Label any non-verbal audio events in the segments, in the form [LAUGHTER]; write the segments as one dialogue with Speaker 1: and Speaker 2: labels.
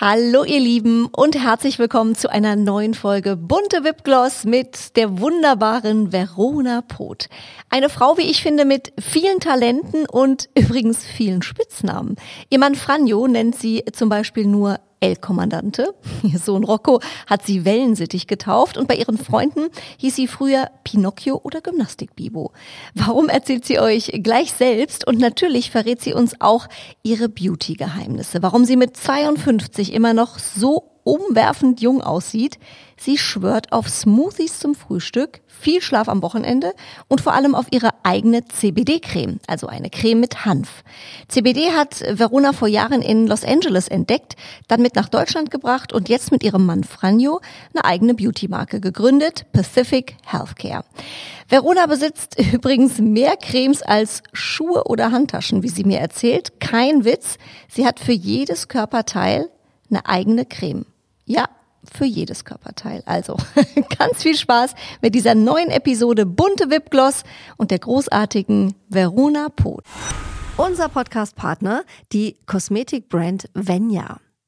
Speaker 1: Hallo ihr Lieben und herzlich willkommen zu einer neuen Folge Bunte Wipgloss mit der wunderbaren Verona Poth. Eine Frau, wie ich finde, mit vielen Talenten und [LAUGHS] übrigens vielen Spitznamen. Ihr Mann Franjo nennt sie zum Beispiel nur El-Kommandante. Ihr Sohn Rocco hat sie Wellensittich getauft und bei ihren Freunden hieß sie früher Pinocchio oder Gymnastik-Bibo. Warum erzählt sie euch gleich selbst und natürlich verrät sie uns auch ihre Beauty-Geheimnisse. Warum sie mit 52 immer noch so umwerfend jung aussieht. Sie schwört auf Smoothies zum Frühstück, viel Schlaf am Wochenende und vor allem auf ihre eigene CBD-Creme, also eine Creme mit Hanf. CBD hat Verona vor Jahren in Los Angeles entdeckt, dann mit nach Deutschland gebracht und jetzt mit ihrem Mann Franjo eine eigene Beauty-Marke gegründet, Pacific Healthcare. Verona besitzt [LAUGHS] übrigens mehr Cremes als Schuhe oder Handtaschen, wie sie mir erzählt. Kein Witz. Sie hat für jedes Körperteil eine eigene Creme. Ja, für jedes Körperteil. Also [LAUGHS] ganz viel Spaß mit dieser neuen Episode Bunte Wipgloss und der großartigen Verona Poth. Unser Podcast-Partner, die Kosmetikbrand Venya.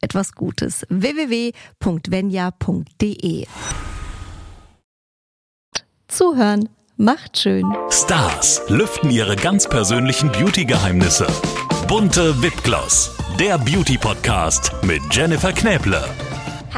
Speaker 1: etwas Gutes. www.venya.de Zuhören macht schön.
Speaker 2: Stars lüften ihre ganz persönlichen Beauty-Geheimnisse. Bunte Wipgloss, der Beauty-Podcast mit Jennifer Knäble.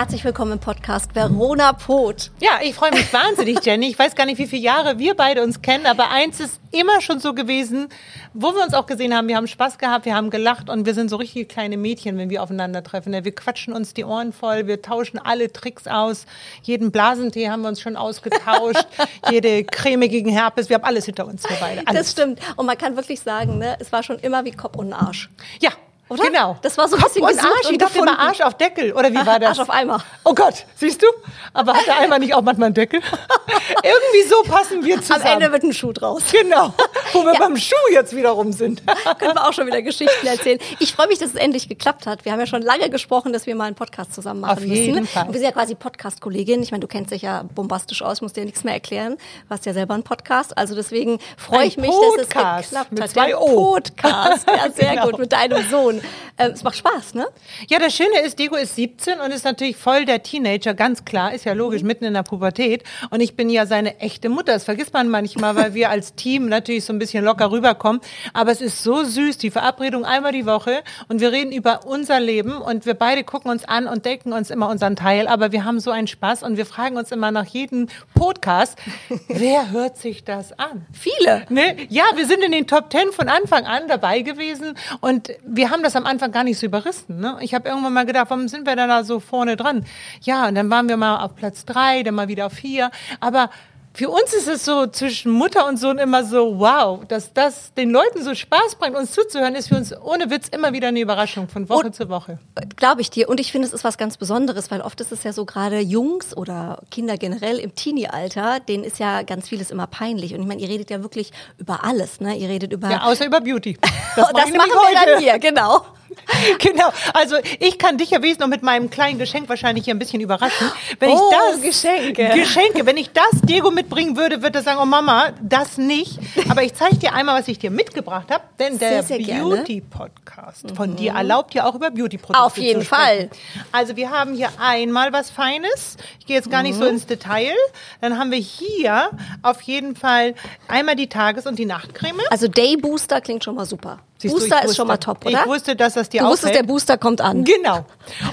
Speaker 1: Herzlich willkommen im Podcast Verona Poth.
Speaker 3: Ja, ich freue mich wahnsinnig, Jenny. Ich weiß gar nicht, wie viele Jahre wir beide uns kennen, aber eins ist immer schon so gewesen, wo wir uns auch gesehen haben, wir haben Spaß gehabt, wir haben gelacht und wir sind so richtige kleine Mädchen, wenn wir aufeinandertreffen. Wir quatschen uns die Ohren voll, wir tauschen alle Tricks aus. Jeden Blasentee haben wir uns schon ausgetauscht, [LAUGHS] jede Creme gegen Herpes, wir haben alles hinter uns, wir beide. Alles.
Speaker 1: Das stimmt. Und man kann wirklich sagen, ne, es war schon immer wie Kopf und Arsch.
Speaker 3: Ja,
Speaker 1: Oder?
Speaker 3: Genau.
Speaker 1: Das war so ein
Speaker 3: Kopf
Speaker 1: bisschen
Speaker 3: und Arsch.
Speaker 1: und
Speaker 3: Ich dachte immer
Speaker 1: gefunden.
Speaker 3: Arsch auf Deckel. Oder wie war das?
Speaker 1: Arsch auf Eimer.
Speaker 3: Oh Gott, siehst du? Aber hat der Eimer nicht auch manchmal einen Deckel? [LAUGHS] Irgendwie so passen wir
Speaker 1: Am
Speaker 3: zusammen.
Speaker 1: Ende wird ein Schuh draus.
Speaker 3: Genau. Wo wir [LAUGHS]
Speaker 1: Ja.
Speaker 3: beim Schuh jetzt wiederum sind.
Speaker 1: Können wir auch schon wieder Geschichten erzählen. Ich freue mich, dass es endlich geklappt hat. Wir haben ja schon lange gesprochen, dass wir mal einen Podcast zusammen machen
Speaker 3: Auf jeden
Speaker 1: müssen.
Speaker 3: Fall.
Speaker 1: Und wir sind ja quasi Podcast-Kollegin. Ich meine, du kennst dich ja bombastisch aus, musst dir nichts mehr erklären. Du hast ja selber einen Podcast. Also deswegen freue ich mich, dass es
Speaker 3: Podcast
Speaker 1: geklappt
Speaker 3: mit
Speaker 1: hat.
Speaker 3: zwei
Speaker 1: Der
Speaker 3: O.
Speaker 1: Podcast. Ja, sehr [LAUGHS]
Speaker 3: Genau.
Speaker 1: gut. Mit deinem Sohn. Ähm, es macht Spaß, ne?
Speaker 3: Ja, das Schöne ist, Diego ist 17 und ist natürlich voll der Teenager, ganz klar, ist ja logisch, mitten in der Pubertät. Und ich bin ja seine echte Mutter. Das vergisst man manchmal, weil wir als Team natürlich so ein bisschen locker rüberkommen. Aber es ist so süß, die Verabredung einmal die Woche und wir reden über unser Leben und wir beide gucken uns an und denken uns immer unseren Teil. Aber wir haben so einen Spaß und wir fragen uns immer nach jedem Podcast, [LAUGHS] wer hört sich das an?
Speaker 1: Viele.
Speaker 3: Ne? Ja, wir sind in den Top Ten von Anfang an dabei gewesen und wir haben das am Anfang gar nicht so überrissen. Ne? Ich habe irgendwann mal gedacht, warum sind wir denn da so vorne dran? Ja, und dann waren wir mal auf Platz drei, dann mal wieder auf vier. Aber für uns ist es so zwischen Mutter und Sohn immer so, wow, dass das den Leuten so Spaß bringt, uns zuzuhören, ist für uns ohne Witz immer wieder eine Überraschung von Woche
Speaker 1: Und-
Speaker 3: zu Woche.
Speaker 1: Glaube ich dir. Und ich finde, es ist was ganz Besonderes, weil oft ist es ja so gerade Jungs oder Kinder generell im Teenie-Alter, denen ist ja ganz vieles immer peinlich. Und ich meine, ihr redet ja wirklich über alles, ne? Ihr redet über.
Speaker 3: Ja, außer über Beauty. [LAUGHS]
Speaker 1: das,
Speaker 3: mach
Speaker 1: machen wir
Speaker 3: heute.
Speaker 1: dann hier, genau. [LAUGHS]
Speaker 3: Genau. Also ich kann dich ja wenigstens noch mit meinem kleinen Geschenk wahrscheinlich hier ein bisschen überraschen. Wenn
Speaker 1: Oh,
Speaker 3: ich das
Speaker 1: Geschenke.
Speaker 3: Geschenke, wenn ich das Diego mitbringen würde, würde er sagen, oh Mama, das nicht. Aber ich zeige dir einmal, was ich dir mitgebracht habe, denn der.
Speaker 1: Mhm.
Speaker 3: Beauty Podcast von dir erlaubt ja auch über Beauty Produkte
Speaker 1: Auf jeden. Fall.
Speaker 3: Also wir haben hier einmal was Feines. Ich gehe jetzt gar nicht
Speaker 1: Mhm.
Speaker 3: so ins Detail. Dann haben wir hier auf jeden Fall einmal die Tages- und die Nachtcreme.
Speaker 1: Also Day Booster klingt schon mal super.
Speaker 3: Siehst du,
Speaker 1: Booster
Speaker 3: ich
Speaker 1: ist schon mal
Speaker 3: wusste-
Speaker 1: top, oder?
Speaker 3: Ich wusste, dass das dir
Speaker 1: du wusstest, der Booster kommt an.
Speaker 3: Genau.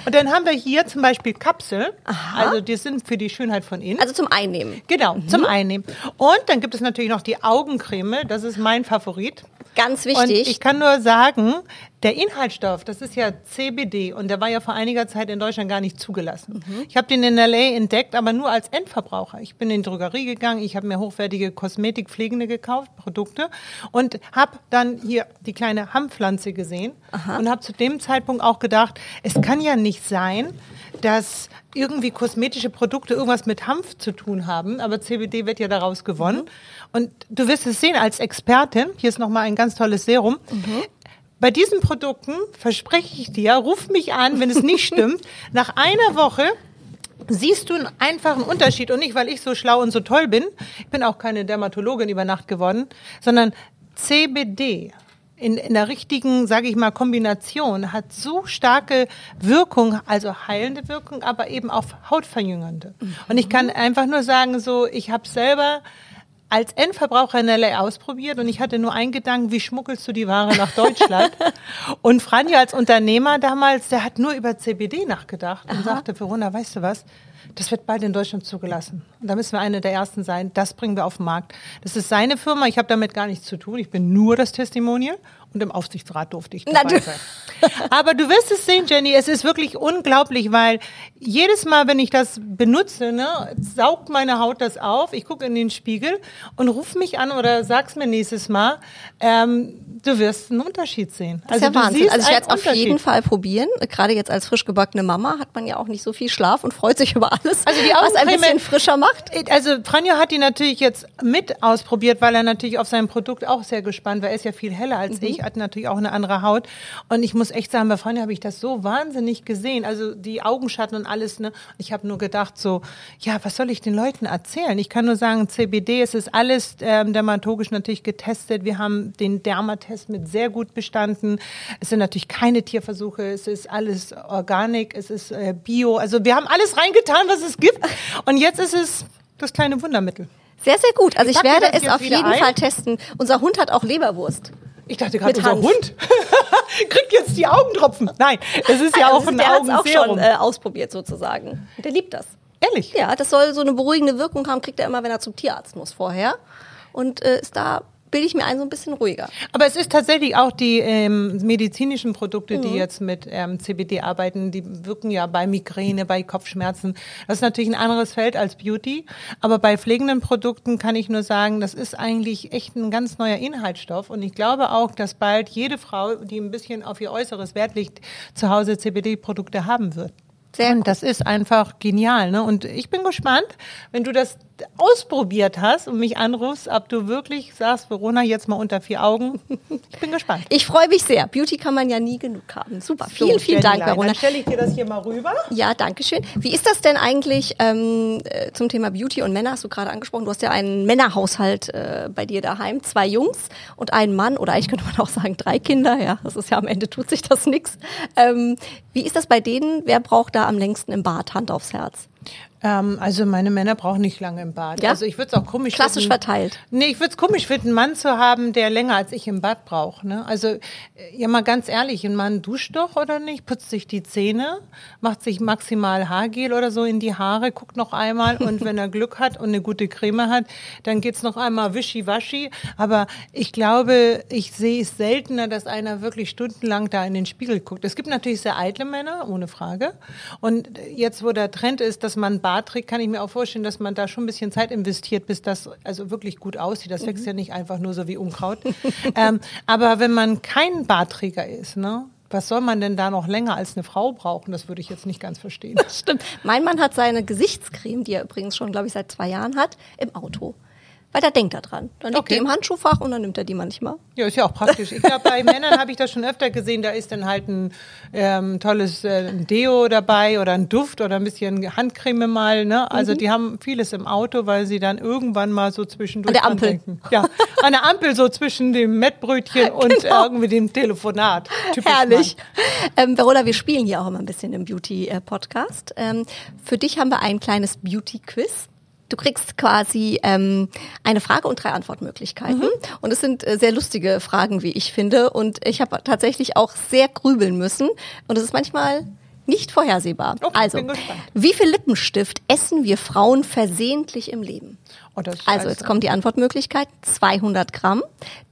Speaker 3: Und dann haben wir hier zum Beispiel Kapsel. Also die sind für die Schönheit von innen.
Speaker 1: Also zum Einnehmen.
Speaker 3: genau, zum Einnehmen. Und dann gibt es natürlich noch die Augencreme. Das ist mein Favorit.
Speaker 1: Ganz wichtig.
Speaker 3: Und ich kann nur sagen, der Inhaltsstoff, das ist ja CBD und der war ja vor einiger Zeit in Deutschland gar nicht zugelassen. Mhm. Ich habe den in LA entdeckt, aber nur als Endverbraucher. Ich bin in die Drogerie gegangen, ich habe mir hochwertige Kosmetikpflegende gekauft, Produkte und habe dann hier die kleine Hanfpflanze gesehen Aha. und habe zu dem Zeitpunkt auch gedacht, es kann ja nicht sein, dass irgendwie kosmetische Produkte irgendwas mit Hanf zu tun haben, aber CBD wird ja daraus gewonnen. Mhm. Und du wirst es sehen als Expertin, hier ist nochmal ein ganz tolles Serum. Mhm. Bei diesen Produkten verspreche ich dir, ruf mich an, wenn es nicht stimmt. [LAUGHS] Nach einer Woche siehst du einen einfachen Unterschied und nicht, weil ich so schlau und so toll bin. Ich bin auch keine Dermatologin über Nacht geworden, sondern CBD in, in der richtigen, sage ich mal, Kombination hat so starke Wirkung, also heilende Wirkung, aber eben auch hautverjüngernde. Mhm. Und ich kann einfach nur sagen, so, ich habe selber als Endverbraucher in LA ausprobiert und ich hatte nur einen Gedanken, wie schmuggelst du die Ware nach Deutschland? [LAUGHS] und Franjo als Unternehmer damals, der hat nur über CBD nachgedacht und Aha. sagte, Verona, weißt du was? Das wird bald in Deutschland zugelassen. Und da müssen wir eine der ersten sein. Das bringen wir auf den Markt. Das ist seine Firma. Ich habe damit gar nichts zu tun. Ich bin nur das Testimonial und im Aufsichtsrat durfte ich dabei sein. Aber du wirst es sehen, Jenny, es ist wirklich unglaublich, weil jedes Mal, wenn ich das benutze, ne, saugt meine Haut das auf, ich gucke in den Spiegel und ruf mich an oder sag's mir nächstes Mal, ähm, du wirst einen Unterschied sehen.
Speaker 1: Das also ist ja Wahnsinn. Also ich werde es auf jeden Fall probieren. Gerade jetzt als frisch gebackene Mama hat man ja auch nicht so viel Schlaf und freut sich über alles, also die was ein bisschen frischer macht.
Speaker 3: Also Franjo hat die natürlich jetzt mit ausprobiert, weil er natürlich auf sein Produkt auch sehr gespannt war. Er ist ja viel heller als mhm. ich, hat natürlich auch eine andere Haut. Und ich muss echt sagen, bei Franjo habe ich das so wahnsinnig gesehen. Also die Augenschatten und alles. Ne? Ich habe nur gedacht so, ja, was soll ich den Leuten erzählen? Ich kann nur sagen, CBD, es ist alles ähm, dermatologisch natürlich getestet. Wir haben den Dermatest mit sehr gut bestanden. Es sind natürlich keine Tierversuche. Es ist alles Organik. Es ist äh, Bio. Also wir haben alles reingetan, was es gibt. Und jetzt ist es das kleine Wundermittel.
Speaker 1: Sehr, sehr gut. Also ich, ich werde es auf jeden ein. Fall testen. Unser Hund hat auch Leberwurst.
Speaker 3: Ich dachte gerade, unser Hanf. Hund [LAUGHS] kriegt jetzt die Augentropfen. Nein, es ist ja auch ein
Speaker 1: Der es auch schon äh, ausprobiert sozusagen. Der liebt das.
Speaker 3: Ehrlich?
Speaker 1: Ja, das soll so eine beruhigende Wirkung haben, kriegt er immer, wenn er zum Tierarzt muss vorher. Und äh, ist da bilde ich mir ein so ein bisschen ruhiger.
Speaker 3: Aber es ist tatsächlich auch die ähm, medizinischen Produkte, mhm. die jetzt mit ähm, CBD arbeiten, die wirken ja bei Migräne, bei Kopfschmerzen. Das ist natürlich ein anderes Feld als Beauty. Aber bei pflegenden Produkten kann ich nur sagen, das ist eigentlich echt ein ganz neuer Inhaltsstoff. Und ich glaube auch, dass bald jede Frau, die ein bisschen auf ihr Äußeres Wert legt, zu Hause CBD-Produkte haben wird. Sehr und das ist einfach genial. Ne? Und ich bin gespannt, wenn du das ausprobiert hast und mich anrufst, ob du wirklich sagst, Verona, jetzt mal unter vier Augen. [LAUGHS] Ich bin gespannt.
Speaker 1: Ich freue mich sehr. Beauty kann man ja nie genug haben. Super. So, vielen, vielen Dank, Verona.
Speaker 3: Dann stelle ich dir das hier mal rüber.
Speaker 1: Ja, danke schön. Wie ist das denn eigentlich ähm, äh, zum Thema Beauty und Männer? Hast du gerade angesprochen. Du hast ja einen Männerhaushalt äh, bei dir daheim. Zwei Jungs und einen Mann. Oder eigentlich könnte man auch sagen, drei Kinder. Ja, das ist ja am Ende tut sich das nichts. Ähm, wie ist das bei denen? Wer braucht da am längsten im Bad? Hand aufs Herz.
Speaker 3: Ähm, also meine Männer brauchen nicht lange im Bad.
Speaker 1: Ja?
Speaker 3: Also ich würde es auch komisch
Speaker 1: Klassisch
Speaker 3: finden,
Speaker 1: verteilt.
Speaker 3: Nee, ich würde es komisch finden, einen Mann zu haben, der länger als ich im Bad braucht. Ne? Also äh, ja mal ganz ehrlich, ein Mann duscht doch oder nicht, putzt sich die Zähne, macht sich maximal Haargel oder so in die Haare, guckt noch einmal [LAUGHS] und wenn er Glück hat und eine gute Creme hat, dann geht's noch einmal wischiwaschi. Aber ich glaube, ich sehe es seltener, dass einer wirklich stundenlang da in den Spiegel guckt. Es gibt natürlich sehr eitle Männer, ohne Frage. Und jetzt, wo der Trend ist, dass man Bad trägt, kann ich mir auch vorstellen, dass man da schon ein bisschen Zeit investiert, bis das also wirklich gut aussieht. Das wächst mhm. ja nicht einfach nur so wie Unkraut. [LAUGHS] ähm, aber wenn man kein Bartträger ist, ne? Was soll man denn da noch länger als eine Frau brauchen? Das würde ich jetzt nicht ganz verstehen.
Speaker 1: Das stimmt. Mein Mann hat seine Gesichtscreme, die er übrigens schon, glaube ich, seit zwei Jahren hat, im Auto. Weil da denkt er dran. Dann liegt okay. die im Handschuhfach und dann nimmt er die manchmal.
Speaker 3: Ja, ist ja auch praktisch. Ich glaube, bei Männern habe ich das schon öfter gesehen. Da ist dann halt ein ähm, tolles äh, Deo dabei oder ein Duft oder ein bisschen Handcreme mal. Ne? Also mhm. die haben vieles im Auto, weil sie dann irgendwann mal so zwischendurch
Speaker 1: an der Ampel. Denken.
Speaker 3: Ja, an der Ampel so zwischen dem Mettbrötchen [LAUGHS] und genau. irgendwie dem Telefonat.
Speaker 1: Typisch Herrlich. Ähm, Verola, wir spielen hier auch immer ein bisschen im Beauty-Podcast. Ähm, für dich haben wir ein kleines Beauty-Quiz. Du kriegst quasi ähm, eine Frage und drei Antwortmöglichkeiten. Mhm. Und es sind äh, sehr lustige Fragen, wie ich finde. Und ich habe tatsächlich auch sehr grübeln müssen. Und es ist manchmal Nicht vorhersehbar.
Speaker 3: Oh,
Speaker 1: also, wie viel Lippenstift essen wir Frauen versehentlich im Leben?
Speaker 3: Oh,
Speaker 1: Also, jetzt kommt die Antwortmöglichkeit. 200 Gramm,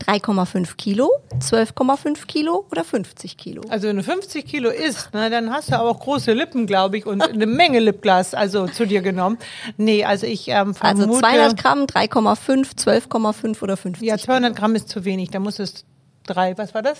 Speaker 1: 3,5 Kilo, 12,5 Kilo oder 50 Kilo.
Speaker 3: Also wenn du 50 Kilo isst, ne, dann hast du aber auch große Lippen, glaube ich, und eine Menge Lipglas also zu dir genommen. Nee, also ich ähm, vermute...
Speaker 1: Also 200 Gramm, 3,5, 12,5 oder 50
Speaker 3: Ja, 200 Gramm ist zu wenig. Da muss es drei, was war das?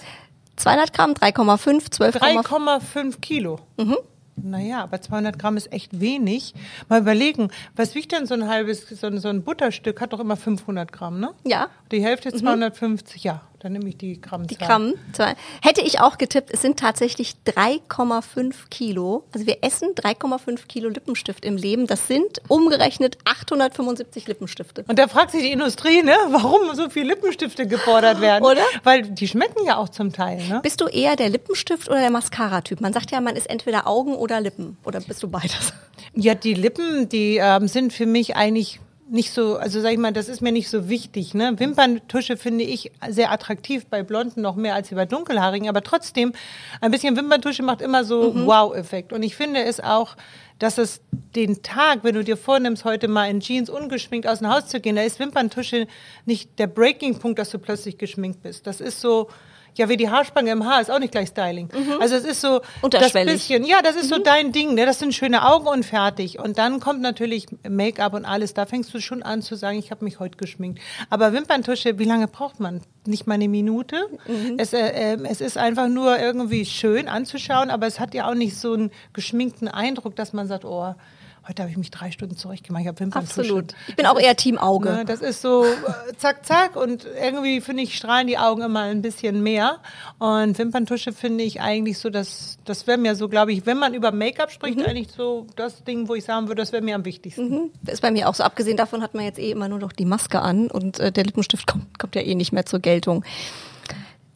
Speaker 1: 200 Gramm, 3,5, 12,5.
Speaker 3: 3,5 Kilo.
Speaker 1: Mhm.
Speaker 3: Naja, aber 200 Gramm ist echt wenig. Mal überlegen, was wiegt denn so ein halbes, so ein, so ein Butterstück? Hat doch immer 500 Gramm, ne?
Speaker 1: Ja.
Speaker 3: Die Hälfte ist 250, ja. Dann nehme ich die Gramm.
Speaker 1: Die Gramm. Zwei. Hätte ich auch getippt, es sind tatsächlich 3,5 Kilo. Also wir essen 3,5 Kilo Lippenstift im Leben. Das sind umgerechnet 875 Lippenstifte.
Speaker 3: Und da fragt sich die Industrie, ne, warum so viele Lippenstifte gefordert werden.
Speaker 1: Oder?
Speaker 3: Weil die schmecken ja auch zum Teil, ne?
Speaker 1: Bist du eher der Lippenstift oder der Mascara-Typ? Man sagt ja, man ist entweder Augen oder Lippen. Oder bist du beides?
Speaker 3: Ja, die Lippen, die ähm, sind für mich eigentlich nicht so, also sag ich mal, das ist mir nicht so wichtig. Ne? Wimperntusche finde ich sehr attraktiv bei Blonden noch mehr als bei Dunkelhaarigen, aber trotzdem, ein bisschen Wimperntusche macht immer so Wow-Effekt. Und ich finde es auch, dass es den Tag, wenn du dir vornimmst, heute mal in Jeans ungeschminkt aus dem Haus zu gehen, da ist Wimperntusche nicht der Breaking-Punkt, dass du plötzlich geschminkt bist. Das ist so, ja, wie die Haarspange im Haar ist auch nicht gleich Styling. Also es ist so das bisschen, ja, das ist so dein Ding, ne? Das sind schöne Augen und fertig. Und dann kommt natürlich Make-up und alles. Da fängst du schon an zu sagen, ich habe mich heute geschminkt. Aber Wimperntusche, wie lange braucht man? Nicht mal eine Minute. Es, äh, äh, es ist einfach nur irgendwie schön anzuschauen, aber es hat ja auch nicht so einen geschminkten Eindruck, dass man sagt, oh, heute habe ich mich drei Stunden zurechtgemacht, ich habe Wimperntusche.
Speaker 1: Absolut. Ich bin auch eher Team Auge.
Speaker 3: Ne, das ist so äh, zack, zack und irgendwie finde ich, strahlen die Augen immer ein bisschen mehr. Und Wimperntusche finde ich eigentlich so, dass das wäre mir so, glaube ich, wenn man über Make-up spricht, eigentlich so das Ding, wo ich sagen würde, das wäre mir am wichtigsten.
Speaker 1: Mhm. Das ist bei mir auch so. Abgesehen davon hat man jetzt eh immer nur noch die Maske an und äh, der Lippenstift kommt, kommt ja eh nicht mehr zur Geltung.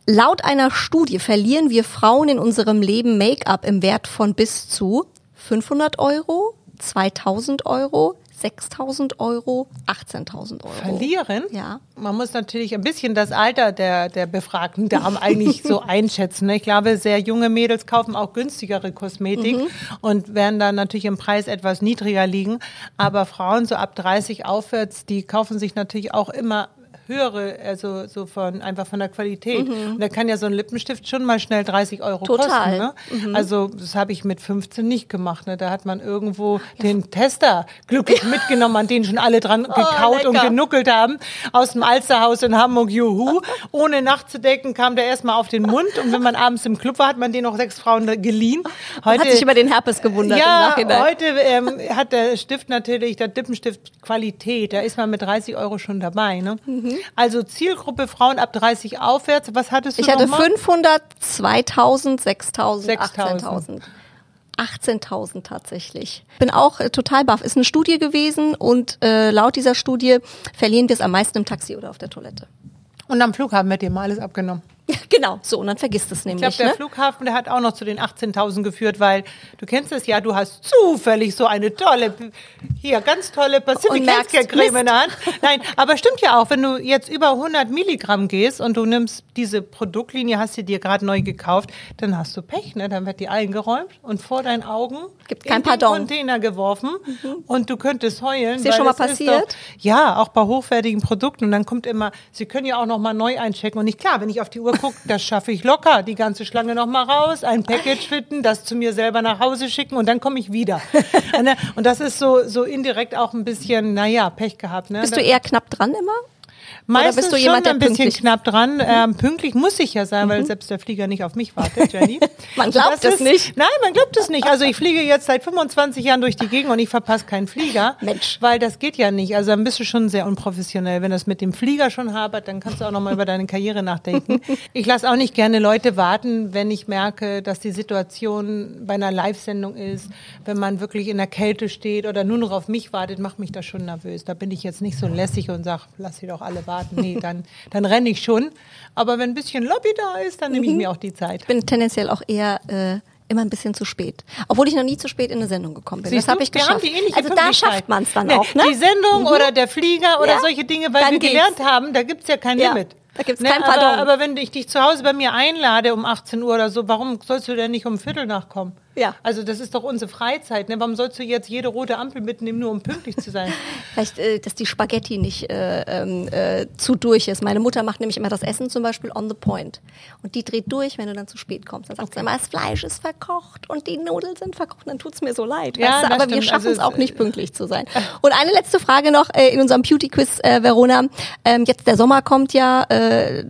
Speaker 1: Laut einer Studie verlieren wir Frauen in unserem Leben Make-up im Wert von bis zu 500 Euro, 2000 Euro, 6000 Euro, 18.000 Euro.
Speaker 3: Verlieren?
Speaker 1: Ja.
Speaker 3: Man muss natürlich ein bisschen das Alter der, der befragten Damen eigentlich so [LAUGHS] einschätzen. ne? Ich glaube, sehr junge Mädels kaufen auch günstigere Kosmetik
Speaker 1: Mhm.
Speaker 3: und werden dann natürlich im Preis etwas niedriger liegen. Aber Frauen so ab 30 aufwärts, die kaufen sich natürlich auch immer höhere, also so von einfach von der Qualität. Und da kann ja so ein Lippenstift schon mal schnell 30 Euro
Speaker 1: Mhm. Total.
Speaker 3: kosten. Ne? Also das habe ich mit 15 nicht gemacht. Ne? Da hat man irgendwo den Tester glücklich mitgenommen, an den schon alle dran gekaut und
Speaker 1: Oh, lecker.
Speaker 3: genuckelt haben. Aus dem Alsterhaus in Hamburg, juhu. Ohne nachzudenken kam der erstmal auf den Mund. Und wenn man abends im Club war, hat man den noch sechs Frauen geliehen.
Speaker 1: Man hat sich über den Herpes gewundert im
Speaker 3: ja,
Speaker 1: Nachhinein.
Speaker 3: heute ähm, hat der Stift natürlich, der Lippenstift Qualität. Da ist man mit 30 Euro schon dabei. Ne?
Speaker 1: Mhm.
Speaker 3: Also Zielgruppe Frauen ab 30 aufwärts. Was hattest du
Speaker 1: Ich hatte
Speaker 3: noch mal?
Speaker 1: 500, 2000, 6000,
Speaker 3: 6000.
Speaker 1: 18.000. 18.000 tatsächlich. Bin auch äh, total baff. Ist eine Studie gewesen und äh, laut dieser Studie verlieren wir es am meisten im Taxi oder auf der Toilette.
Speaker 3: Und am Flughafen wird dir mal alles abgenommen.
Speaker 1: Genau, so und dann vergisst es
Speaker 3: Ich glaube,
Speaker 1: nämlich.
Speaker 3: der
Speaker 1: ne?
Speaker 3: Flughafen, der hat auch noch zu den 18.000 geführt, weil du kennst es ja, du hast zufällig so eine tolle, hier ganz tolle Pacific Healthcare Creme in der Hand. Nein, aber stimmt ja auch, wenn du jetzt über 100 Milligramm gehst und du nimmst diese Produktlinie, hast sie dir gerade neu gekauft, dann hast du Pech, ne? Dann wird die eingeräumt und vor deinen Augen
Speaker 1: Gibt
Speaker 3: in
Speaker 1: kein
Speaker 3: den
Speaker 1: Pardon.
Speaker 3: Container geworfen und du könntest heulen.
Speaker 1: Ist dir schon mal passiert?
Speaker 3: Doch, ja, auch bei hochwertigen Produkten. Und dann kommt immer, sie können ja auch noch mal neu einchecken. Und nicht klar, wenn ich auf die Uhr gucke, das schaffe ich locker. Die ganze Schlange noch mal raus, ein Package fitten, das zu mir selber nach Hause schicken und dann komme ich wieder. [LAUGHS] Und, äh, und das ist so, so indirekt auch ein bisschen, naja, Pech gehabt. Ne?
Speaker 1: Bist du eher knapp dran immer?
Speaker 3: Meistens
Speaker 1: bist du jemand,
Speaker 3: schon ein bisschen
Speaker 1: Mhm.
Speaker 3: knapp dran. Ähm, pünktlich muss ich ja sein, weil selbst der Flieger nicht auf mich wartet, Jenny. [LAUGHS]
Speaker 1: Man glaubt
Speaker 3: Das
Speaker 1: es nicht.
Speaker 3: Nein, man glaubt es nicht. Also ich fliege jetzt seit 25 Jahren durch die Gegend und ich verpasse keinen Flieger.
Speaker 1: Mensch.
Speaker 3: Weil das geht ja nicht. Also dann bist du schon sehr unprofessionell. Wenn das mit dem Flieger schon hapert, dann kannst du auch nochmal über deine Karriere nachdenken. [LAUGHS] Ich lasse auch nicht gerne Leute warten, wenn ich merke, dass die Situation bei einer Live-Sendung ist. Wenn man wirklich in der Kälte steht oder nur noch auf mich wartet, macht mich das schon nervös. Da bin ich jetzt nicht so lässig und sage, lass sie doch alle warten. Nee, dann, dann renne ich schon. Aber wenn ein bisschen Lobby da ist, dann nehme ich mir auch die Zeit.
Speaker 1: Ich bin tendenziell auch eher äh, immer ein bisschen zu spät. Obwohl ich noch nie zu spät in eine Sendung gekommen bin.
Speaker 3: Siehst
Speaker 1: das habe ich geschafft. also da schafft man es dann
Speaker 3: Nee,
Speaker 1: auch. Ne?
Speaker 3: Die Sendung oder der Flieger oder
Speaker 1: Ja.
Speaker 3: solche Dinge, weil
Speaker 1: Dann
Speaker 3: wir
Speaker 1: geht's.
Speaker 3: gelernt haben, da gibt's ja kein
Speaker 1: Ja,
Speaker 3: Limit.
Speaker 1: da gibt's
Speaker 3: Ne,
Speaker 1: kein
Speaker 3: aber, aber wenn ich dich zu Hause bei mir einlade um 18 Uhr oder so, warum sollst du denn nicht um Viertel nachkommen?
Speaker 1: Ja.
Speaker 3: Also das ist doch unsere Freizeit. Ne? Warum sollst du jetzt jede rote Ampel mitnehmen, nur um pünktlich zu sein? [LAUGHS]
Speaker 1: Vielleicht, äh, dass die Spaghetti nicht äh, ähm, äh, zu durch ist. Meine Mutter macht nämlich immer das Essen zum Beispiel on the point. Und die dreht durch, wenn du dann zu spät kommst. Dann sagt sie immer, das Fleisch ist verkocht und die Nudeln sind verkocht. Dann tut's mir so leid.
Speaker 3: Ja,
Speaker 1: Aber wir
Speaker 3: stimmt.
Speaker 1: schaffen es
Speaker 3: Also,
Speaker 1: auch nicht pünktlich zu sein. [LAUGHS] Und eine letzte Frage noch äh, in unserem Beauty-Quiz, äh, Verona. Ähm, jetzt der Sommer kommt ja. Äh,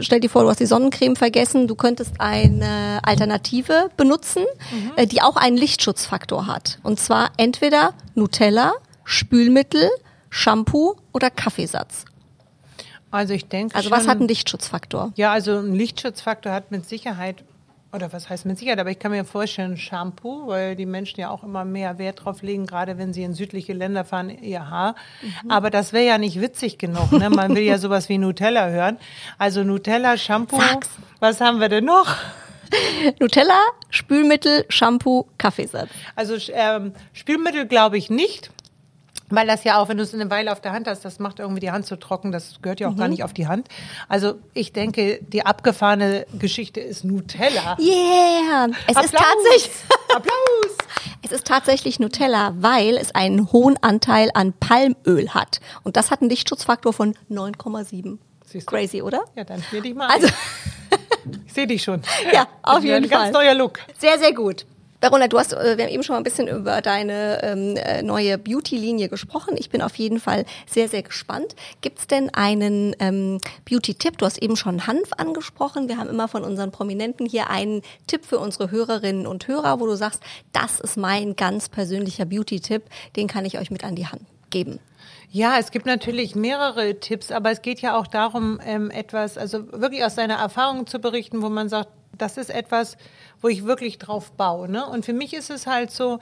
Speaker 1: stell dir vor, du hast die Sonnencreme vergessen. Du könntest eine Alternative benutzen,
Speaker 3: Mhm.
Speaker 1: Äh, die auch einen Lichtschutzfaktor hat. Und zwar entweder Nutella, Spülmittel, Shampoo oder Kaffeesatz.
Speaker 3: Also ich denke
Speaker 1: Also
Speaker 3: schon,
Speaker 1: was hat einen Lichtschutzfaktor?
Speaker 3: Ja, also ein Lichtschutzfaktor hat mit Sicherheit, oder was heißt mit Sicherheit, aber ich kann mir vorstellen, Shampoo, weil die Menschen ja auch immer mehr Wert drauf legen, gerade wenn sie in südliche Länder fahren, ihr Haar.
Speaker 1: Mhm.
Speaker 3: Aber das wäre ja nicht witzig genug. Ne? Man will ja [LAUGHS] sowas wie Nutella hören. Also Nutella, Shampoo.
Speaker 1: Sag's.
Speaker 3: Was haben wir denn noch? [LAUGHS]
Speaker 1: Nutella, Spülmittel, Shampoo, Kaffeesatz.
Speaker 3: Also ähm, Spülmittel glaube ich nicht. Weil das ja auch, wenn du es eine Weile auf der Hand hast, das macht irgendwie die Hand so trocken, das gehört ja auch
Speaker 1: Mhm.
Speaker 3: gar nicht auf die Hand. Also ich denke, die abgefahrene Geschichte ist Nutella.
Speaker 1: Yeah! Es ist
Speaker 3: Applaus!
Speaker 1: tatsächlich, [LAUGHS]
Speaker 3: Applaus!
Speaker 1: es ist tatsächlich Nutella, weil es einen hohen Anteil an Palmöl hat. Und das hat einen Lichtschutzfaktor von 9,7.
Speaker 3: Siehst du?
Speaker 1: Crazy, oder?
Speaker 3: Ja, dann spiel dich mal.
Speaker 1: Also,
Speaker 3: ein. [LAUGHS] ich sehe dich schon. [LAUGHS]
Speaker 1: ja, auf jeden
Speaker 3: ein
Speaker 1: Fall.
Speaker 3: ganz neuer Look.
Speaker 1: Sehr, sehr gut. Verona, du hast, äh, wir haben eben schon mal ein bisschen über deine ähm, äh, neue Beauty-Linie gesprochen. Ich bin auf jeden Fall sehr, sehr gespannt. Gibt es denn einen ähm, Beauty-Tipp? Du hast eben schon Hanf angesprochen. Wir haben immer von unseren Prominenten hier einen Tipp für unsere Hörerinnen und Hörer, wo du sagst, das ist mein ganz persönlicher Beauty-Tipp, den kann ich euch mit an die Hand geben.
Speaker 3: Ja, es gibt natürlich mehrere Tipps, aber es geht ja auch darum, ähm, etwas, also wirklich aus seiner Erfahrung zu berichten, wo man sagt, das ist etwas, wo ich wirklich drauf baue. Ne? Und für mich ist es halt so,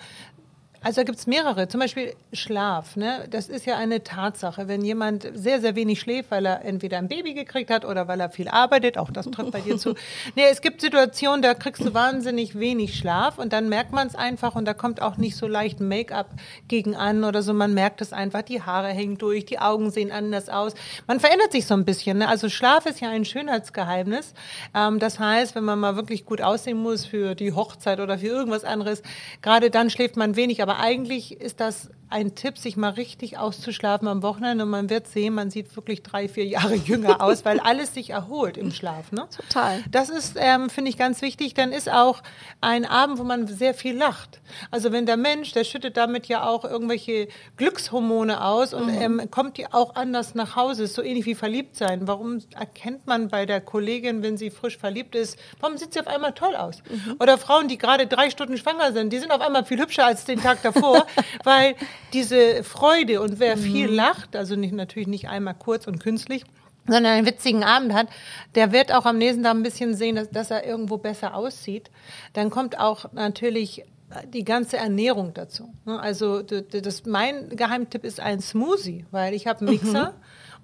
Speaker 3: also da gibt es mehrere, zum Beispiel Schlaf. Ne? Das ist ja eine Tatsache. Wenn jemand sehr, sehr wenig schläft, weil er entweder ein Baby gekriegt hat oder weil er viel arbeitet, auch das trifft bei dir zu. [LAUGHS] Nee, es gibt Situationen, da kriegst du wahnsinnig wenig Schlaf und dann merkt man es einfach und da kommt auch nicht so leicht Make-up gegen an oder so. Man merkt es einfach, die Haare hängen durch, die Augen sehen anders aus. Man verändert sich so ein bisschen. Ne? Also Schlaf ist ja ein Schönheitsgeheimnis. Ähm, das heißt, wenn man mal wirklich gut aussehen muss für die Hochzeit oder für irgendwas anderes, gerade dann schläft man wenig, aber eigentlich ist das ein Tipp, sich mal richtig auszuschlafen am Wochenende und man wird sehen, man sieht wirklich drei, vier Jahre [LAUGHS] jünger aus, weil alles sich erholt im Schlaf. Ne?
Speaker 1: Total.
Speaker 3: Das ist, ähm, finde ich, ganz wichtig. Dann ist auch ein Abend, wo man sehr viel lacht. Also wenn der Mensch, der schüttet damit ja auch irgendwelche Glückshormone aus und ähm, kommt die auch anders nach Hause. Ist so ähnlich wie verliebt sein. Warum erkennt man bei der Kollegin, wenn sie frisch verliebt ist, warum sieht sie auf einmal toll aus? Oder Frauen, die gerade drei Stunden schwanger sind, die sind auf einmal viel hübscher als den Tag davor, [LAUGHS] weil diese Freude und wer viel lacht, also nicht, natürlich nicht einmal kurz und künstlich, sondern einen witzigen Abend hat, der wird auch am nächsten Tag ein bisschen sehen, dass, dass er irgendwo besser aussieht. Dann kommt auch natürlich die ganze Ernährung dazu. ne? Also das, mein Geheimtipp ist ein Smoothie, weil ich habe einen Mixer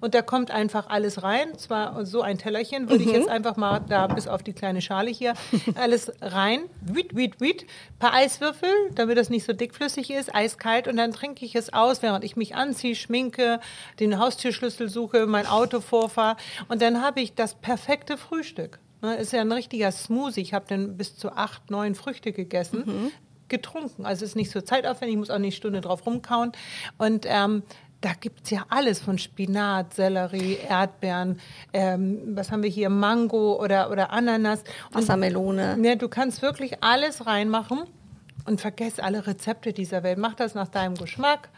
Speaker 3: und da kommt einfach alles rein. Zwar so ein Tellerchen würde ich jetzt einfach mal da bis auf die kleine Schale hier [LAUGHS] alles rein, wiet, wiet, wiet, paar Eiswürfel, damit das nicht so dickflüssig ist, eiskalt und dann trinke ich es aus, während ich mich anziehe, schminke, den Haustürschlüssel suche, mein Auto vorfahre und dann habe ich das perfekte Frühstück. Ne, ist ja ein richtiger Smoothie. Ich habe dann bis zu acht, neun Früchte gegessen, getrunken. Also ist nicht so zeitaufwendig, ich muss auch nicht eine Stunde drauf rumkauen. Und ähm, da gibt's ja alles von Spinat, Sellerie, Erdbeeren, ähm, was haben wir hier, Mango oder, oder Ananas. Und,
Speaker 1: Wassermelone.
Speaker 3: ne, du kannst wirklich alles reinmachen und vergiss alle Rezepte dieser Welt. Mach das nach deinem Geschmack.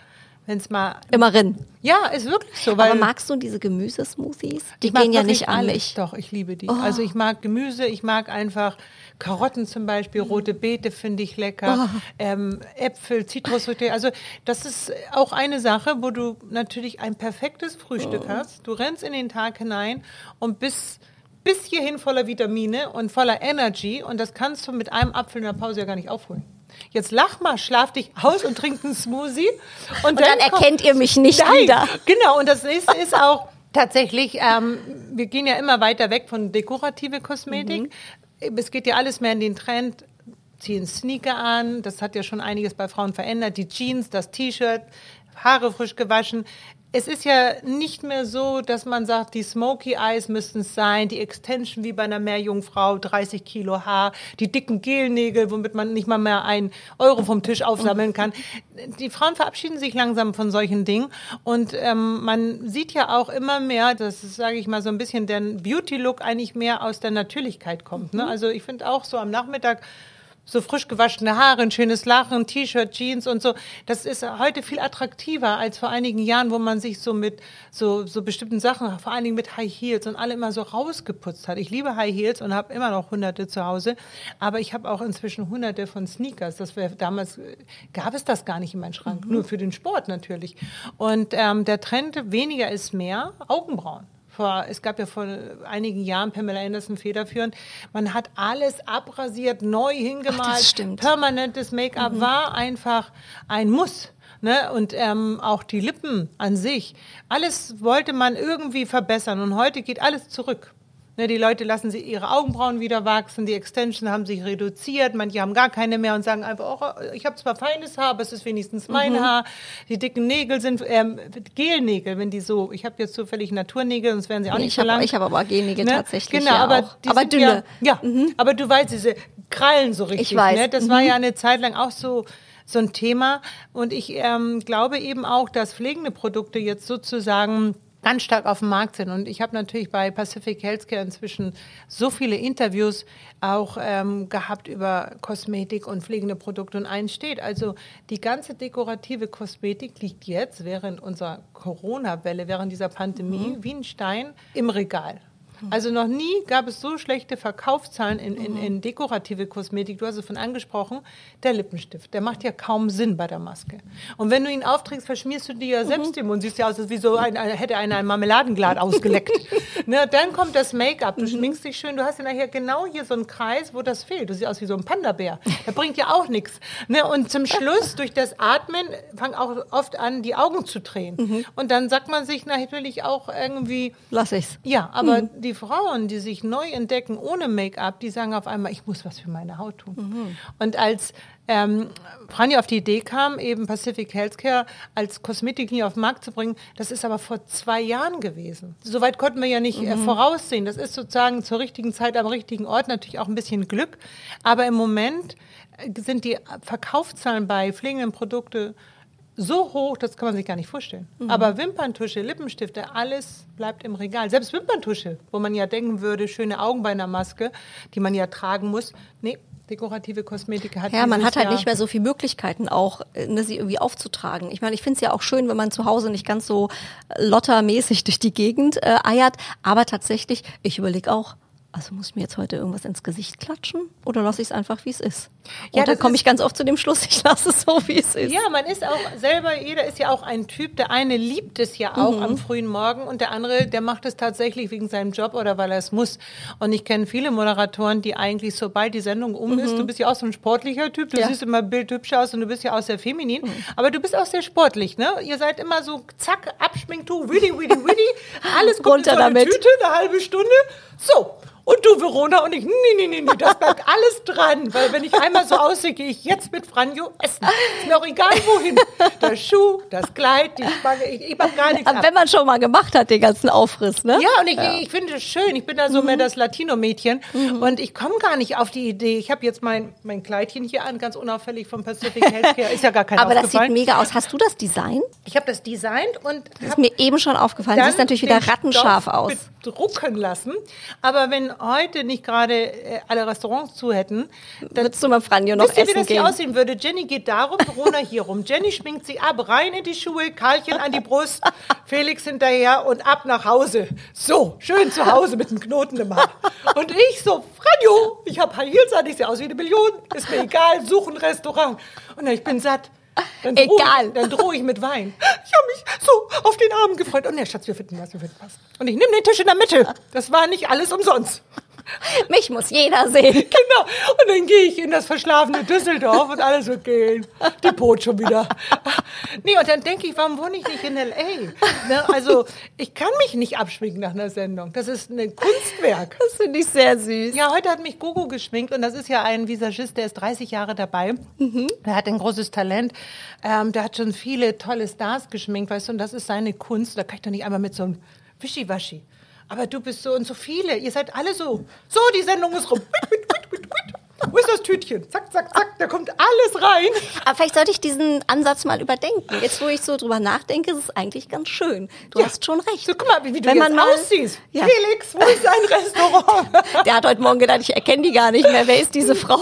Speaker 3: Wenn es mal.
Speaker 1: Immer rin.
Speaker 3: Ja, ist wirklich so. Weil
Speaker 1: Aber magst du diese Gemüsesmoothies? Die gehen ja nicht an mich.
Speaker 3: Doch, ich liebe die.
Speaker 1: Oh.
Speaker 3: Also ich mag Gemüse, ich mag einfach Karotten zum Beispiel, rote Beete finde ich lecker,
Speaker 1: Oh.
Speaker 3: ähm, Äpfel, Zitrusfrüchte. Also das ist auch eine Sache, wo du natürlich ein perfektes
Speaker 1: Oh.
Speaker 3: Frühstück hast. Du rennst in den Tag hinein und bist bis hierhin voller Vitamine und voller Energy und das kannst du mit einem Apfel in der Pause ja gar nicht aufholen. Jetzt lach mal, schlaf dich aus und trink einen Smoothie. Und,
Speaker 1: Und dann
Speaker 3: kommt-
Speaker 1: erkennt ihr mich nicht
Speaker 3: Nein,
Speaker 1: wieder.
Speaker 3: Genau, und das nächste ist auch tatsächlich, ähm, wir gehen ja immer weiter weg von dekorative Kosmetik. Es geht ja alles mehr in den Trend, ziehen Sneaker an, das hat ja schon einiges bei Frauen verändert, die Jeans, das T-Shirt, Haare frisch gewaschen. Es ist ja nicht mehr so, dass man sagt, die Smoky Eyes müssten es sein, die Extension wie bei einer Meerjungfrau, 30 Kilo Haar, die dicken Gelnägel, womit man nicht mal mehr einen Euro vom Tisch aufsammeln kann. Die Frauen verabschieden sich langsam von solchen Dingen und ähm, man sieht ja auch immer mehr, dass, sage ich mal, so ein bisschen der Beauty-Look eigentlich mehr aus der Natürlichkeit kommt. Ne? Also ich finde auch so am Nachmittag so frisch gewaschene Haare, ein schönes Lachen, T-Shirt, Jeans und so. Das ist heute viel attraktiver als vor einigen Jahren, wo man sich so mit so, so bestimmten Sachen, vor allen Dingen mit High Heels und alle immer so rausgeputzt hat. Ich liebe High Heels und habe immer noch hunderte zu Hause, aber ich habe auch inzwischen hunderte von Sneakers. Das wäre damals gab es das gar nicht in meinem Schrank, mhm. nur für den Sport natürlich. Und ähm, der Trend weniger ist mehr, Augenbrauen vor, es gab ja vor einigen Jahren Pamela Anderson federführend, man hat alles abrasiert, neu hingemalt,
Speaker 1: Ach,
Speaker 3: permanentes Make-up mhm. war einfach ein Muss. Ne? Und ähm, auch die Lippen an sich, alles wollte man irgendwie verbessern und heute geht alles zurück. Ne, die Leute lassen sich ihre Augenbrauen wieder wachsen, die Extensions haben sich reduziert, manche haben gar keine mehr und sagen einfach, oh, ich habe zwar feines Haar, aber es ist wenigstens mein mhm. Haar. Die dicken Nägel sind ähm, Gelnägel, wenn die so, ich habe jetzt zufällig Naturnägel, sonst wären sie auch nee, nicht
Speaker 1: so
Speaker 3: lang.
Speaker 1: Ich habe aber Gelnägel ne? tatsächlich.
Speaker 3: Genau,
Speaker 1: ja
Speaker 3: aber,
Speaker 1: aber dünne.
Speaker 3: Ja, ja mhm. aber du weißt, diese Krallen so richtig.
Speaker 1: Ich weiß.
Speaker 3: Ne? Das
Speaker 1: mhm.
Speaker 3: war ja eine Zeit lang auch so so ein Thema. Und ich ähm, glaube eben auch, dass pflegende Produkte jetzt sozusagen ganz stark auf dem Markt sind. Und ich habe natürlich bei Pacific Healthcare inzwischen so viele Interviews auch ähm, gehabt über Kosmetik und pflegende Produkte. Und eins steht, also die ganze dekorative Kosmetik liegt jetzt während unserer Corona-Welle, während dieser Pandemie, mhm. wie ein Stein im Regal. Also noch nie gab es so schlechte Verkaufszahlen in, in, in dekorative Kosmetik. Du hast es von angesprochen, der Lippenstift. Der macht ja kaum Sinn bei der Maske. Und wenn du ihn aufträgst, verschmierst du dir ja selbst den Mund. Siehst ja aus, als wie so ein, hätte einer ein Marmeladenglas ausgeleckt. [LAUGHS] ne, dann kommt das Make-up. Du mhm. schminkst dich schön. Du hast ja nachher genau hier so einen Kreis, wo das fehlt. Du siehst aus wie so ein Panda-Bär. Der bringt ja auch nichts. Ne, und zum Schluss, durch das Atmen, fangen auch oft an, die Augen zu drehen. Mhm. Und dann sagt man sich natürlich auch irgendwie...
Speaker 1: Lass ich's.
Speaker 3: Ja, aber mhm. die die Frauen, die sich neu entdecken ohne Make-up, die sagen auf einmal, ich muss was für meine Haut tun. Mhm. Und als ähm, Franjo auf die Idee kam, eben Pacific Healthcare als Kosmetiklinie auf den Markt zu bringen, das ist aber vor zwei Jahren gewesen. Soweit konnten wir ja nicht äh, mhm. voraussehen. Das ist sozusagen zur richtigen Zeit am richtigen Ort natürlich auch ein bisschen Glück. Aber im Moment äh, sind die Verkaufszahlen bei pflegenden Produkten so hoch, das kann man sich gar nicht vorstellen. Mhm. Aber Wimperntusche, Lippenstifte, alles bleibt im Regal. Selbst Wimperntusche, wo man ja denken würde, schöne Augen bei einer Maske, die man ja tragen muss. Nee, dekorative Kosmetik hat
Speaker 1: Ja, man hat halt Jahr nicht mehr so viele Möglichkeiten auch, ne, sie irgendwie aufzutragen. Ich meine, ich finde es ja auch schön, wenn man zu Hause nicht ganz so lottermäßig [LAUGHS] durch die Gegend äh, eiert, aber tatsächlich, ich überlege auch, also muss ich mir jetzt heute irgendwas ins Gesicht klatschen oder lasse ich es einfach, wie es ist? Ja, dann komme ich ganz oft zu dem Schluss, [LAUGHS] ich lasse es so, wie es ist.
Speaker 3: Ja, man ist auch selber, jeder ist ja auch ein Typ. Der eine liebt es ja auch mhm. am frühen Morgen und der andere, der macht es tatsächlich wegen seinem Job oder weil er es muss. Und ich kenne viele Moderatoren, die eigentlich, sobald die Sendung um ist, mhm. du bist ja auch so ein sportlicher Typ, du ja. siehst immer bildhübsch aus und du bist ja auch sehr feminin, mhm. aber du bist auch sehr sportlich, ne? Ihr seid immer so, zack, Abschminktuch, willi, willi, willi, [LAUGHS] alles kommt
Speaker 1: Runter in so eine
Speaker 3: Tüte, eine halbe Stunde. So, und du, Verona, und ich, nee, nee, nee, nee, das bleibt [LAUGHS] alles dran. Weil wenn ich einmal so aussehe, gehe ich jetzt mit Franjo essen. Ist mir auch egal wohin. Der Schuh, das Kleid, die Spange, ich, ich mach gar nichts
Speaker 1: Aber ab. wenn man schon mal gemacht hat, den ganzen Aufriss, ne?
Speaker 3: Ja, und ich, ja. ich finde es schön. Ich bin da so mhm. mehr das Latino-Mädchen. Mhm. Und ich komme gar nicht auf die Idee. Ich habe jetzt mein, mein Kleidchen hier an, ganz unauffällig vom Pacific Healthcare. Ist ja gar kein
Speaker 1: Aber das sieht mega aus. Hast du das designt?
Speaker 3: Ich habe das designt und...
Speaker 1: Das ist mir eben schon aufgefallen. Sieht natürlich wieder rattenscharf aus.
Speaker 3: Drucken lassen. Aber wenn heute nicht gerade äh, alle Restaurants zu hätten,
Speaker 1: dann würdest du mal Franjo noch wisst ihr,
Speaker 3: wie das
Speaker 1: gehen?
Speaker 3: hier aussehen würde? Jenny geht darum, Corona hier rum. Jenny schminkt sie ab, rein in die Schuhe, Karlchen an die Brust, [LAUGHS] Felix hinterher und ab nach Hause. So, schön zu Hause mit einem Knoten im Haar. Und ich so, Franjo, ich habe High Heels an, ich sehe aus wie eine Million, ist mir egal, such ein Restaurant. Und ich bin satt.
Speaker 1: Dann Egal.
Speaker 3: Ich, dann drohe ich mit Wein. Ich habe mich so auf den Arm gefreut. Und oh, der Schatz, wir finden was, wir finden was. Und ich nehme den Tisch in der Mitte. Das war nicht alles umsonst. [LAUGHS]
Speaker 1: Mich muss jeder sehen. [LAUGHS]
Speaker 3: Genau. Und dann gehe ich in das verschlafene Düsseldorf und alles so gehen. Depot schon wieder. [LAUGHS] Nee, und dann denke ich, warum wohne ich nicht in L.A.? Ne? Also, ich kann mich nicht abschminken nach einer Sendung. Das ist ein Kunstwerk.
Speaker 1: Das finde ich sehr süß.
Speaker 3: Ja, heute hat mich Gogo geschminkt und das ist ja ein Visagist, der ist 30 Jahre dabei. Der hat ein großes Talent. Ähm, der hat schon viele tolle Stars geschminkt, weißt du, und das ist seine Kunst. Da kann ich doch nicht einmal mit so einem Wischiwaschi. Aber du bist so und so viele. Ihr seid alle so. So, die Sendung ist rum. Wo ist das Tütchen? Zack, zack, zack, da kommt alles rein.
Speaker 1: Aber vielleicht sollte ich diesen Ansatz mal überdenken. Jetzt, wo ich so drüber nachdenke, ist es eigentlich ganz schön. Du
Speaker 3: Ja.
Speaker 1: hast schon recht.
Speaker 3: So, guck mal, wie du
Speaker 1: Wenn
Speaker 3: jetzt
Speaker 1: man mal-
Speaker 3: aussiehst.
Speaker 1: Ja.
Speaker 3: Felix, wo ist dein Restaurant? [LAUGHS]
Speaker 1: Der hat heute Morgen gedacht, ich erkenne die gar nicht mehr. Wer ist diese Frau?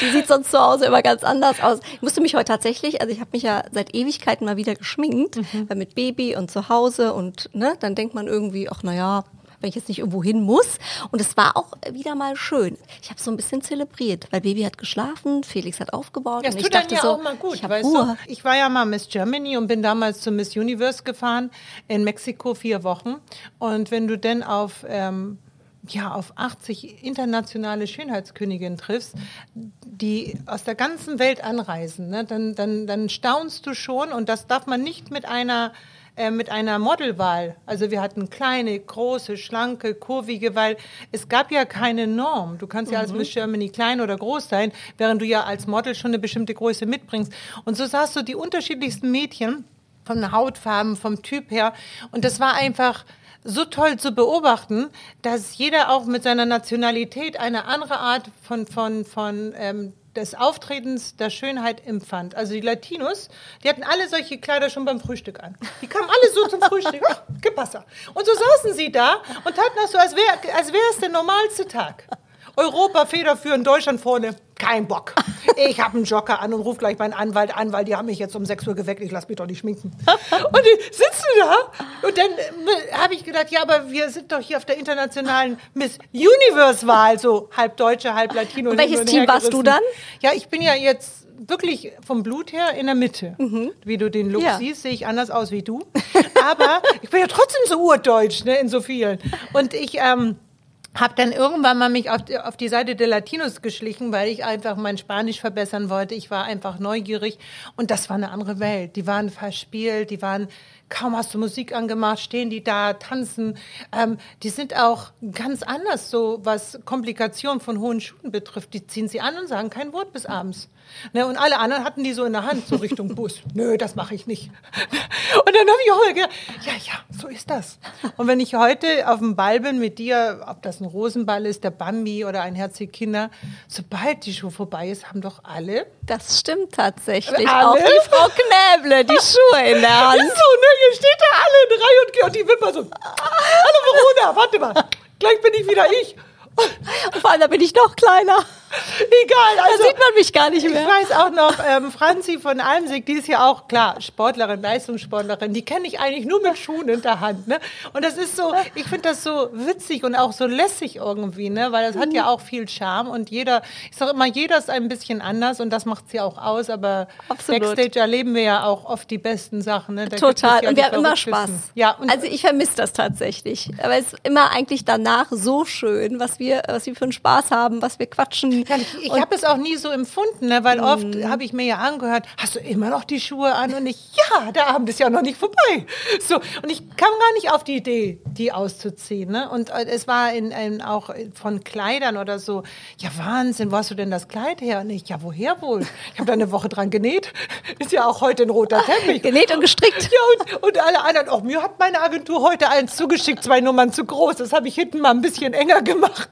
Speaker 1: Die sieht sonst zu Hause immer ganz anders aus. Ich musste mich heute tatsächlich, also ich habe mich ja seit Ewigkeiten mal wieder geschminkt, weil mit Baby und zu Hause und ne, dann denkt man irgendwie, ach na ja, wenn ich jetzt nicht irgendwo hin muss. Und es war auch wieder mal schön. Ich habe so ein bisschen zelebriert, weil Baby hat geschlafen, Felix hat aufgebaut
Speaker 3: Das
Speaker 1: und ich
Speaker 3: tut dann
Speaker 1: dachte
Speaker 3: ja
Speaker 1: so,
Speaker 3: auch mal gut,
Speaker 1: ich
Speaker 3: weißt
Speaker 1: Ruhe.
Speaker 3: du? Ich war ja mal Miss Germany und bin damals zu Miss Universe gefahren in Mexiko vier Wochen. Und wenn du denn auf ähm, ja, auf 80 internationale Schönheitsköniginnen triffst, die aus der ganzen Welt anreisen, ne, dann, dann, dann staunst du schon und das darf man nicht mit einer äh, mit einer Modelwahl. Also wir hatten kleine, große, schlanke, kurvige, weil es gab ja keine Norm. Du kannst ja als Miss Germany klein oder groß sein, während du ja als Model schon eine bestimmte Größe mitbringst. Und so sahst du die unterschiedlichsten Mädchen von Hautfarben, vom Typ her. Und das war einfach so toll zu beobachten, dass jeder auch mit seiner Nationalität eine andere Art von, von, von ähm, des Auftretens der Schönheit empfand. Also die Latinos, die hatten alle solche Kleider schon beim Frühstück an. Die kamen alle so zum Frühstück. [LAUGHS] Ach, gepasser. Und so saßen sie da und taten das so, als wäre es der normalste Tag. Europa federführend, Deutschland vorne. Kein Bock. [LAUGHS] Ich habe einen Jocker an und rufe gleich meinen Anwalt an, weil die haben mich jetzt um 6 Uhr geweckt. Ich lass mich doch nicht schminken. [LAUGHS] Und die sitzen da und dann äh, habe ich gedacht, ja, aber wir sind doch hier auf der internationalen Miss Universe-Wahl, so halb Deutsche, halb Latino.
Speaker 1: Und welches
Speaker 3: hin
Speaker 1: Team warst du dann?
Speaker 3: Ja, ich bin ja jetzt wirklich vom Blut her in der Mitte. Wie du den Look
Speaker 1: Mhm. Ja.
Speaker 3: siehst, sehe ich anders aus wie du. [LAUGHS] Aber ich bin ja trotzdem so urdeutsch, ne, in so vielen. Und ich ähm, habe dann irgendwann mal mich auf die, auf die Seite der Latinos geschlichen, weil ich einfach mein Spanisch verbessern wollte. Ich war einfach neugierig und das war eine andere Welt. Die waren verspielt, die waren kaum hast du Musik angemacht, stehen die da, tanzen. Ähm, die sind auch ganz anders, so was Komplikationen von hohen Schuhen betrifft. Die ziehen sie an und sagen kein Wort bis abends. Ne, und alle anderen hatten die so in der Hand, so Richtung [LAUGHS] Bus. Nö, das mache ich nicht. [LAUGHS] Und dann habe ich auch gedacht, ja, ja, so ist das. Und wenn ich heute auf dem Ball bin mit dir, ob das ein Rosenball ist, der Bambi oder ein Herzig Kinder, sobald die Show vorbei ist, haben doch alle
Speaker 1: Das stimmt tatsächlich.
Speaker 3: Alle?
Speaker 1: Auch die Frau Knäble, die [LAUGHS] Schuhe in der Hand.
Speaker 3: Ist so, ne? Hier steht da alle in Reihe und, und die Wimper so. Hallo Verona, warte mal. Gleich bin ich wieder ich. [LAUGHS]
Speaker 1: Und vor allem, da bin ich noch kleiner.
Speaker 3: Egal,
Speaker 1: Da
Speaker 3: also.
Speaker 1: sieht man mich gar nicht
Speaker 3: Ich
Speaker 1: mehr.
Speaker 3: weiß auch noch, ähm, Franzi von Almsig, die ist ja auch, klar, Sportlerin, Leistungssportlerin, die kenne ich eigentlich nur mit Schuhen in der Hand. Ne? Und das ist so, ich finde das so witzig und auch so lässig irgendwie, ne? weil das hat ja auch viel Charme und jeder, ich sage immer, jeder ist ein bisschen anders und das macht sie auch aus, aber
Speaker 1: Absolut.
Speaker 3: Backstage erleben wir ja auch oft die besten Sachen. Ne? Da
Speaker 1: Total.
Speaker 3: ja
Speaker 1: und wir haben immer Spaß.
Speaker 3: Ja, und
Speaker 1: also ich vermisse das tatsächlich. Aber es ist immer eigentlich danach so schön, was wir, was wir für einen Spaß haben, was wir quatschen.
Speaker 3: Ja, ich ich habe es auch nie so empfunden, ne? weil oft
Speaker 1: Mhm.
Speaker 3: habe ich mir ja angehört, hast du immer noch die Schuhe an? Und ich, ja, der Abend ist ja noch nicht vorbei. So, und ich kam gar nicht auf die Idee, die auszuziehen. Ne? Und äh, es war in, in, auch von Kleidern oder so, ja Wahnsinn, wo hast du denn das Kleid her? Und ich, ja, woher wohl? Ich habe da eine Woche dran genäht. Ist ja auch heute ein roter Teppich. [LAUGHS]
Speaker 1: Genäht und gestrickt.
Speaker 3: Ja, und, und alle anderen, auch mir hat meine Agentur heute eins zugeschickt, zwei Nummern zu groß. Das habe ich hinten mal ein bisschen enger gemacht.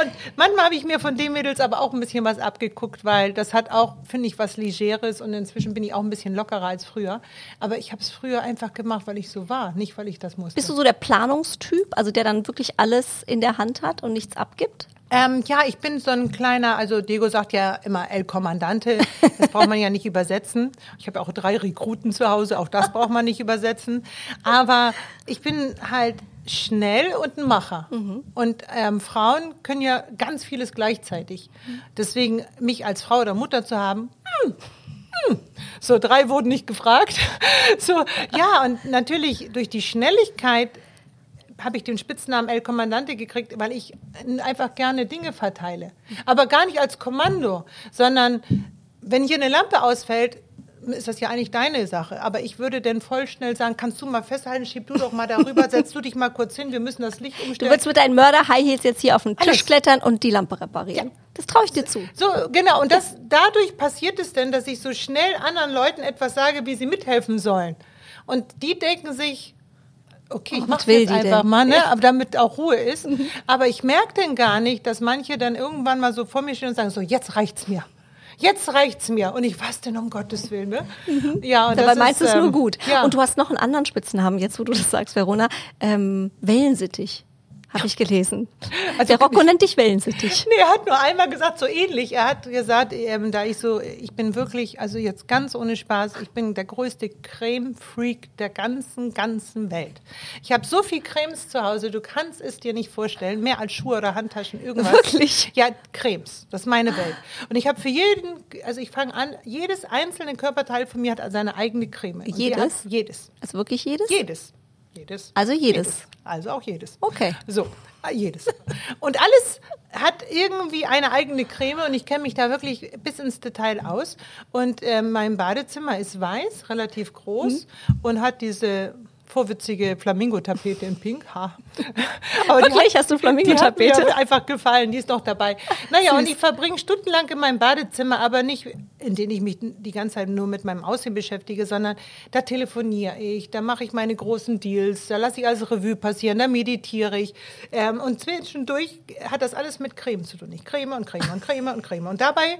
Speaker 3: Und manchmal habe ich mir von den Mädels aber auch ein bisschen was abgeguckt, weil das hat auch, finde ich, was Legeres und inzwischen bin ich auch ein bisschen lockerer als früher. Aber ich habe es früher einfach gemacht, weil ich so war, nicht weil ich das musste.
Speaker 1: Bist du so der Planungstyp, also der dann wirklich alles in der Hand hat und nichts abgibt?
Speaker 3: Ähm, ja, ich bin so ein kleiner, also Diego sagt ja immer El Kommandante, das braucht man ja nicht übersetzen. Ich habe auch drei Rekruten zu Hause, auch das braucht man nicht übersetzen. Aber ich bin halt schnell und ein Macher. Und ähm, Frauen können ja ganz vieles gleichzeitig. Deswegen mich als Frau oder Mutter zu haben, hm, hm. so drei wurden nicht gefragt. [LAUGHS] So, ja, und natürlich durch die Schnelligkeit habe ich den Spitznamen El Kommandante gekriegt, weil ich einfach gerne Dinge verteile. Aber gar nicht als Kommando, sondern wenn hier eine Lampe ausfällt, ist das ja eigentlich deine Sache. Aber ich würde dann voll schnell sagen, kannst du mal festhalten, schieb du doch mal darüber, [LAUGHS] setz du dich mal kurz hin, wir müssen das Licht
Speaker 1: Du
Speaker 3: umstellen.
Speaker 1: würdest mit deinen Mörder-High Heels jetzt hier auf den Tisch
Speaker 3: Alles.
Speaker 1: klettern und die Lampe reparieren.
Speaker 3: Ja.
Speaker 1: Das traue ich dir zu.
Speaker 3: So, genau. Und das, dadurch passiert es denn, dass ich so schnell anderen Leuten etwas sage, wie sie mithelfen sollen. Und die denken sich, okay, ich
Speaker 1: was
Speaker 3: mach's jetzt einfach
Speaker 1: denn?
Speaker 3: mal, ne? aber damit auch Ruhe ist. Aber ich merke denn gar nicht, dass manche dann irgendwann mal so vor mir stehen und sagen, so, jetzt reicht's mir. Jetzt reicht's mir. Und ich, was denn um Gottes Willen, ne? Ja, und
Speaker 1: Dabei
Speaker 3: das
Speaker 1: meinst du es nur
Speaker 3: ähm,
Speaker 1: gut.
Speaker 3: Ja.
Speaker 1: Und du hast noch einen anderen Spitznamen, jetzt wo du das sagst, Verona. Ähm, Wellensittich. Habe ich gelesen.
Speaker 3: Also
Speaker 1: Der Rocco nennt dich Wellensittich.
Speaker 3: Nee, er hat nur einmal gesagt, so ähnlich. Er hat gesagt, ähm, da ich so, ich bin wirklich, also jetzt ganz ohne Spaß, ich bin der größte Creme-Freak der ganzen, ganzen Welt. Ich habe so viel Cremes zu Hause, du kannst es dir nicht vorstellen, mehr als Schuhe oder Handtaschen, irgendwas.
Speaker 1: Wirklich?
Speaker 3: Ja, Cremes, das ist meine Welt. Und ich habe für jeden, also ich fange an, jedes einzelne Körperteil von mir hat seine eigene Creme. Und
Speaker 1: Jedes?
Speaker 3: Hat, jedes.
Speaker 1: Also wirklich jedes?
Speaker 3: Jedes. Jedes.
Speaker 1: Also jedes.
Speaker 3: Also auch jedes.
Speaker 1: Okay.
Speaker 3: So, ah, jedes. Und alles hat irgendwie eine eigene Creme und ich kenne mich da wirklich bis ins Detail aus. Und ähm, mein Badezimmer ist weiß, relativ groß
Speaker 1: Mhm.
Speaker 3: und hat diese vorwitzige Flamingo-Tapete in Pink. Ha. [LAUGHS] Aber
Speaker 1: Wirklich?
Speaker 3: hat-
Speaker 1: Hast du
Speaker 3: Die hat
Speaker 1: Flamingo-Tapete?
Speaker 3: mir einfach gefallen, die ist noch dabei. Naja, und ich verbringe stundenlang in meinem Badezimmer, aber nicht, in denen ich mich die ganze Zeit nur mit meinem Aussehen beschäftige, sondern da telefoniere ich, da mache ich meine großen Deals, da lasse ich alles Revue passieren, da meditiere ich. Ähm, und zwischendurch hat das alles mit Creme zu tun. Ich creme und creme und creme und creme. Und dabei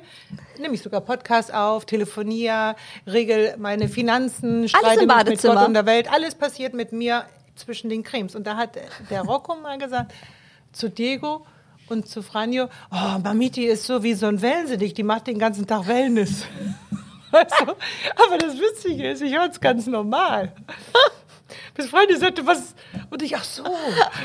Speaker 3: nehme ich sogar Podcasts auf, telefoniere, regel meine Finanzen, streite
Speaker 1: im
Speaker 3: mich mit
Speaker 1: Badezimmer.
Speaker 3: Gott und der Welt. Alles passiert mit mir zwischen den Cremes. Und da hat der Rocco mal gesagt, zu Diego und zu Franjo, oh, Mamiti ist so wie so ein Wellensittich, die macht den ganzen Tag Wellness. Weißt [LAUGHS] du? Aber das Witzige ist, ich höre es ganz normal. Bis Freunde sagte, was? Und ich, ach so,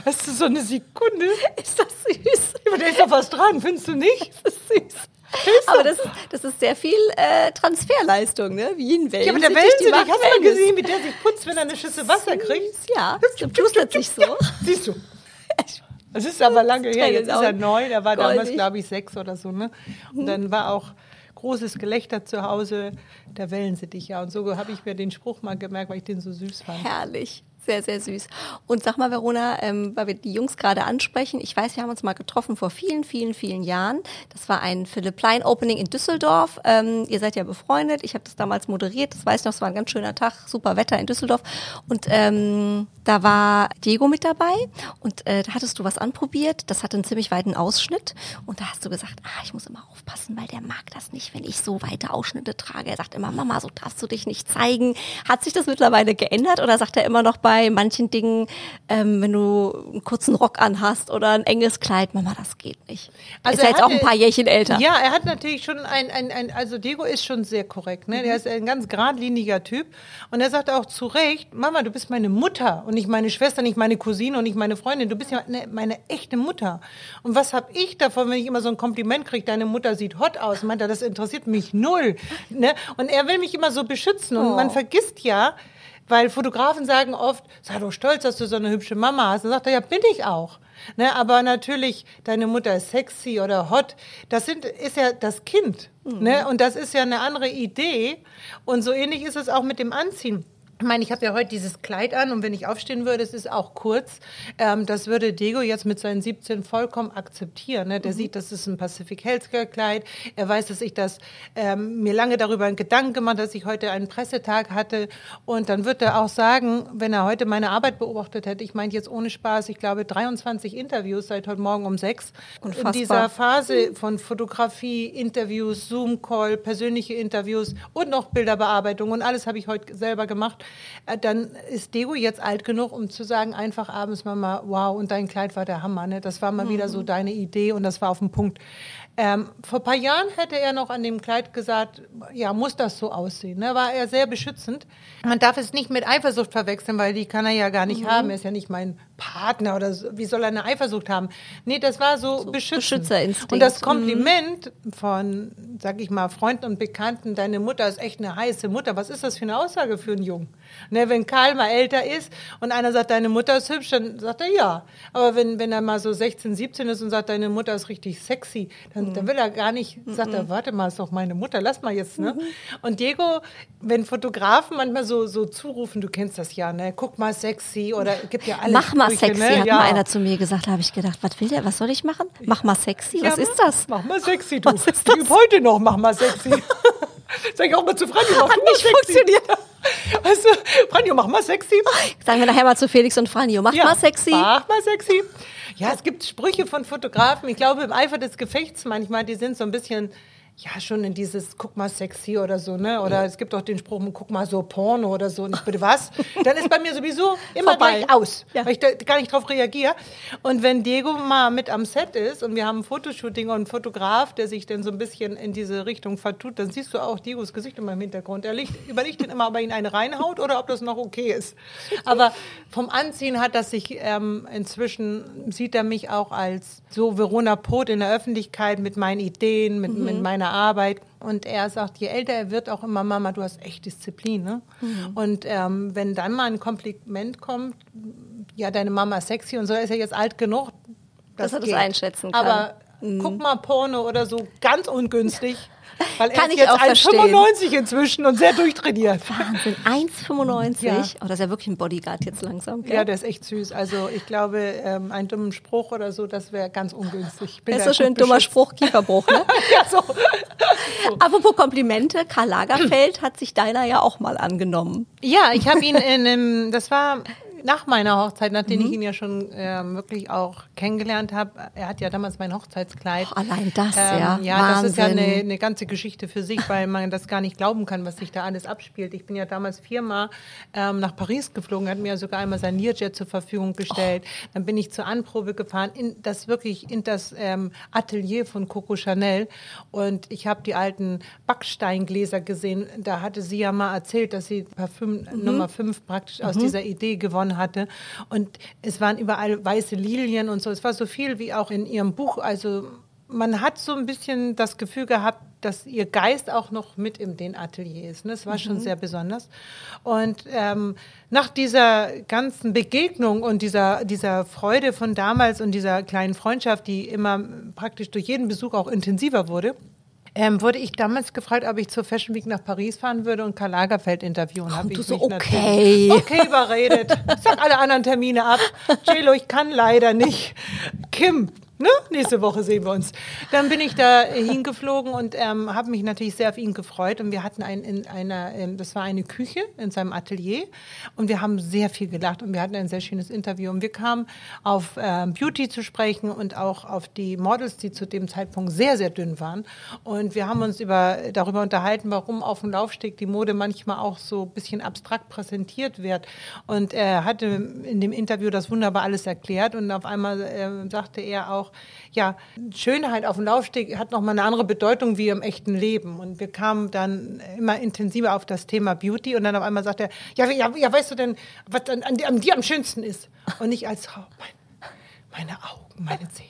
Speaker 3: das ist so eine Sekunde.
Speaker 1: Ist das süß?
Speaker 3: Aber da ist doch was dran, findest du nicht?
Speaker 1: Das ist süß. Aber das ist, das ist sehr viel äh, Transferleistung, ne? Wie ein Wellensittich.
Speaker 3: Ja, aber der Wellensittich, hast du mal gesehen, wie der sich putzt, wenn er eine Schüssel Wasser kriegt?
Speaker 1: Ja, der pustert sich so.
Speaker 3: Siehst du. [LAUGHS] Das ist aber lange her. Jetzt ist er
Speaker 1: Goldig.
Speaker 3: neun. Er war damals,
Speaker 1: Goldig.
Speaker 3: glaube ich, sechs oder so. Ne? Und dann war auch großes Gelächter zu Hause. Der Wellensittich, ja. Und so habe ich mir den Spruch mal gemerkt, weil ich den so süß fand.
Speaker 1: Herrlich. Sehr, sehr süß. Und sag mal, Verona, ähm, weil wir die Jungs gerade ansprechen, ich weiß, wir haben uns mal getroffen vor vielen, vielen, vielen Jahren. Das war ein Philipp Plein Opening in Düsseldorf. Ähm, ihr seid ja befreundet. Ich habe das damals moderiert. Das weiß ich noch, es war ein ganz schöner Tag, super Wetter in Düsseldorf. Und ähm, da war Diego mit dabei und äh, da hattest du was anprobiert. Das hatte einen ziemlich weiten Ausschnitt. Und da hast du gesagt, ah, ich muss immer aufpassen, weil der mag das nicht, wenn ich so weite Ausschnitte trage. Er sagt immer, Mama, so darfst du dich nicht zeigen. Hat sich das mittlerweile geändert oder sagt er immer noch bei manchen Dingen, ähm, wenn du einen kurzen Rock anhast oder ein enges Kleid, Mama, das geht nicht.
Speaker 3: Also
Speaker 1: ist ja
Speaker 3: er
Speaker 1: jetzt auch ein paar Jährchen älter.
Speaker 3: Ja, er hat natürlich schon ein, ein, ein also Diego ist schon sehr korrekt, ne?
Speaker 1: Mhm.
Speaker 3: Der ist ein ganz geradliniger Typ und er sagt auch zu Recht, Mama, du bist meine Mutter und nicht meine Schwester, nicht meine Cousine und nicht meine Freundin, du bist ja eine, meine echte Mutter. Und was habe ich davon, wenn ich immer so ein Kompliment kriege, deine Mutter sieht hot aus, meint er, das interessiert mich null, ne? Und er will mich immer so beschützen und
Speaker 1: Oh.
Speaker 3: man vergisst ja, weil Fotografen sagen oft, sei doch stolz, dass du so eine hübsche Mama hast. Dann sagt er, ja, bin ich auch. Ne, aber natürlich, deine Mutter ist sexy oder hot. Das sind, ist ja das Kind. Ne? Und das ist ja eine andere Idee. Und so ähnlich ist es auch mit dem Anziehen. Ich meine, ich habe ja heute dieses Kleid an und wenn ich aufstehen würde, es ist auch kurz. Ähm, das würde Diego jetzt mit seinen 17 vollkommen akzeptieren. Ne? Der sieht, das ist ein Pacific Healthcare Kleid. Er weiß, dass ich das ähm, mir lange darüber einen Gedanken gemacht, dass ich heute einen Pressetag hatte. Und dann wird er auch sagen, wenn er heute meine Arbeit beobachtet hätte, ich meine jetzt ohne Spaß, ich glaube 23 Interviews seit heute Morgen um sechs.
Speaker 1: Unfassbar.
Speaker 3: In dieser Phase von Fotografie, Interviews, Zoom-Call, persönliche Interviews und noch Bilderbearbeitung und alles habe ich heute selber gemacht. Äh, Dann ist Dego jetzt alt genug, um zu sagen, einfach abends Mama, wow, und dein Kleid war der Hammer. Ne? Das war mal wieder so deine Idee und das war auf den Punkt. Ähm, vor ein paar Jahren hätte er noch an dem Kleid gesagt, ja, muss das so aussehen. Ne? War er sehr beschützend. Man darf es nicht mit Eifersucht verwechseln, weil die kann er ja gar nicht
Speaker 1: Mhm.
Speaker 3: haben. Er ist ja nicht mein Partner oder so. wie soll er eine Eifersucht haben? Nee, das war so, beschützend.
Speaker 1: Beschützerinstinkt.
Speaker 3: Und das
Speaker 1: Mhm.
Speaker 3: Kompliment von, sag ich mal, Freunden und Bekannten, deine Mutter ist echt eine heiße Mutter. Was ist das für eine Aussage für einen Jungen? Ne, wenn Karl mal älter ist und einer sagt, deine Mutter ist hübsch, dann sagt er ja. Aber wenn, wenn er mal so 16, 17 ist und sagt, deine Mutter ist richtig sexy, dann, dann will er gar nicht, sagt er, warte mal, ist doch meine Mutter, lass mal jetzt. Ne? Und Diego, wenn Fotografen manchmal so, so zurufen, du kennst das ja, ne? guck mal sexy oder gibt ja alles.
Speaker 1: Mach mal
Speaker 3: Sprüche,
Speaker 1: sexy,
Speaker 3: ne?
Speaker 1: hat
Speaker 3: ja.
Speaker 1: mal einer zu mir gesagt. Da habe ich gedacht, was will der, was soll ich machen? Mach mal sexy, was
Speaker 3: Ja,
Speaker 1: ist das?
Speaker 3: Mach mal sexy, du.
Speaker 1: Was ist das?
Speaker 3: Ich übe heute noch, mach mal sexy. [LAUGHS] Sag ich auch mal zu Franjo, mach
Speaker 1: Hat
Speaker 3: mal
Speaker 1: nicht
Speaker 3: sexy.
Speaker 1: funktioniert. [LAUGHS]
Speaker 3: Weißt du, Franjo, mach mal sexy.
Speaker 1: Sagen wir nachher mal zu Felix und Franjo, mach mal sexy.
Speaker 3: Mach mal sexy. Ja, es gibt Sprüche von Fotografen. Ich glaube, im Eifer des Gefechts manchmal, die sind so ein bisschen, ja, schon in dieses, guck mal sexy oder so, ne? Oder es gibt auch den Spruch, guck mal so Porno oder so. Und ich bitte was? [LAUGHS] Dann ist bei mir sowieso immer
Speaker 1: Vorbei.
Speaker 3: gleich aus,
Speaker 1: Ja.
Speaker 3: weil ich da gar nicht drauf reagiere. Und wenn Diego mal mit am Set ist und wir haben ein Fotoshooting und einen Fotograf, der sich dann so ein bisschen in diese Richtung vertut, dann siehst du auch Diegos Gesicht in meinem Hintergrund. Er liegt, überlegt dann immer, ob er ihn eine reinhaut oder ob das noch okay ist. Aber vom Anziehen hat das sich ähm, inzwischen, sieht er mich auch als so Verona Poth in der Öffentlichkeit mit meinen Ideen, mit, mit meiner Arbeit. Und er sagt, je älter er wird, auch immer, Mama, du hast echt Disziplin. Ne? Und ähm, wenn dann mal ein Kompliment kommt, ja, deine Mama ist sexy und so, ist er jetzt alt genug.
Speaker 1: Dass er das einschätzen kann.
Speaker 3: Aber guck mal Porno oder so, ganz ungünstig. Weil er.
Speaker 1: Kann
Speaker 3: ist
Speaker 1: ich
Speaker 3: jetzt
Speaker 1: auch verstehen.
Speaker 3: 1,95 inzwischen und sehr durchtrainiert.
Speaker 1: Wahnsinn, 1,95.
Speaker 3: Ja.
Speaker 1: Oh, das ist ja wirklich ein Bodyguard jetzt langsam. Gell?
Speaker 3: Ja, der ist echt süß. Also ich glaube, ähm, einen dummen Spruch oder so, das wäre ganz ungünstig. Bin
Speaker 1: das ist so schön dummer. Spruch, Kieferbruch. Ne? [LAUGHS]
Speaker 3: Ja, so.
Speaker 1: Apropos Komplimente, Karl Lagerfeld hat sich deiner ja auch mal angenommen.
Speaker 3: Ja, ich habe ihn in einem, das war nach meiner Hochzeit, nachdem
Speaker 1: Mhm.
Speaker 3: ich ihn ja schon ähm, wirklich auch kennengelernt habe. Er hat ja damals mein Hochzeitskleid.
Speaker 1: Oh, allein das,
Speaker 3: Ähm,
Speaker 1: ja.
Speaker 3: Ja, das ist ja
Speaker 1: Wahnsinn.
Speaker 3: eine, eine ganze Geschichte für sich, weil man das gar nicht glauben kann, was sich da alles abspielt. Ich bin ja damals viermal ähm, nach Paris geflogen, hat mir ja sogar einmal sein Learjet zur Verfügung gestellt.
Speaker 1: Oh.
Speaker 3: Dann bin ich zur Anprobe gefahren, in das wirklich in das ähm, Atelier von Coco Chanel und ich habe die alten Backsteingläser gesehen. Da hatte sie ja mal erzählt, dass sie Parfüm
Speaker 1: Mhm.
Speaker 3: Nummer 5 praktisch aus dieser Idee gewonnen hatte. Und es waren überall weiße Lilien und so. Es war so viel wie auch in ihrem Buch. Also man hat so ein bisschen das Gefühl gehabt, dass ihr Geist auch noch mit im den Atelier ist. Ne? Das war schon sehr besonders. Und ähm, nach dieser ganzen Begegnung und dieser, dieser Freude von damals und dieser kleinen Freundschaft, die immer praktisch durch jeden Besuch auch intensiver wurde, ähm, wurde ich damals gefragt, ob ich zur Fashion Week nach Paris fahren würde und Karl Lagerfeld interviewen. Hab
Speaker 1: Und
Speaker 3: ich
Speaker 1: du so,
Speaker 3: mich
Speaker 1: okay.
Speaker 3: natürlich- Okay, überredet. Ich sag alle anderen Termine ab. JLo, ich kann leider nicht. Kim, ne? Nächste Woche sehen wir uns. Dann bin ich da hingeflogen und ähm, habe mich natürlich sehr auf ihn gefreut. Und wir hatten ein, in einer, ähm, das war eine Küche in seinem Atelier. Und wir haben sehr viel gelacht und wir hatten ein sehr schönes Interview. Und wir kamen auf ähm, Beauty zu sprechen und auch auf die Models, die zu dem Zeitpunkt sehr, sehr dünn waren. Und wir haben uns über, darüber unterhalten, warum auf dem Laufsteg die Mode manchmal auch so ein bisschen abstrakt präsentiert wird. Und er hatte in dem Interview das wunderbar alles erklärt. Und auf einmal äh, sagte er auch, ja, Schönheit auf dem Laufsteg hat nochmal eine andere Bedeutung wie im echten Leben. Und wir kamen dann immer intensiver auf das Thema Beauty. Und dann auf einmal sagt er, ja, ja, ja weißt du denn, was an, an, an dir am schönsten ist? Und ich als, oh, mein, meine Augen, meine Zähne,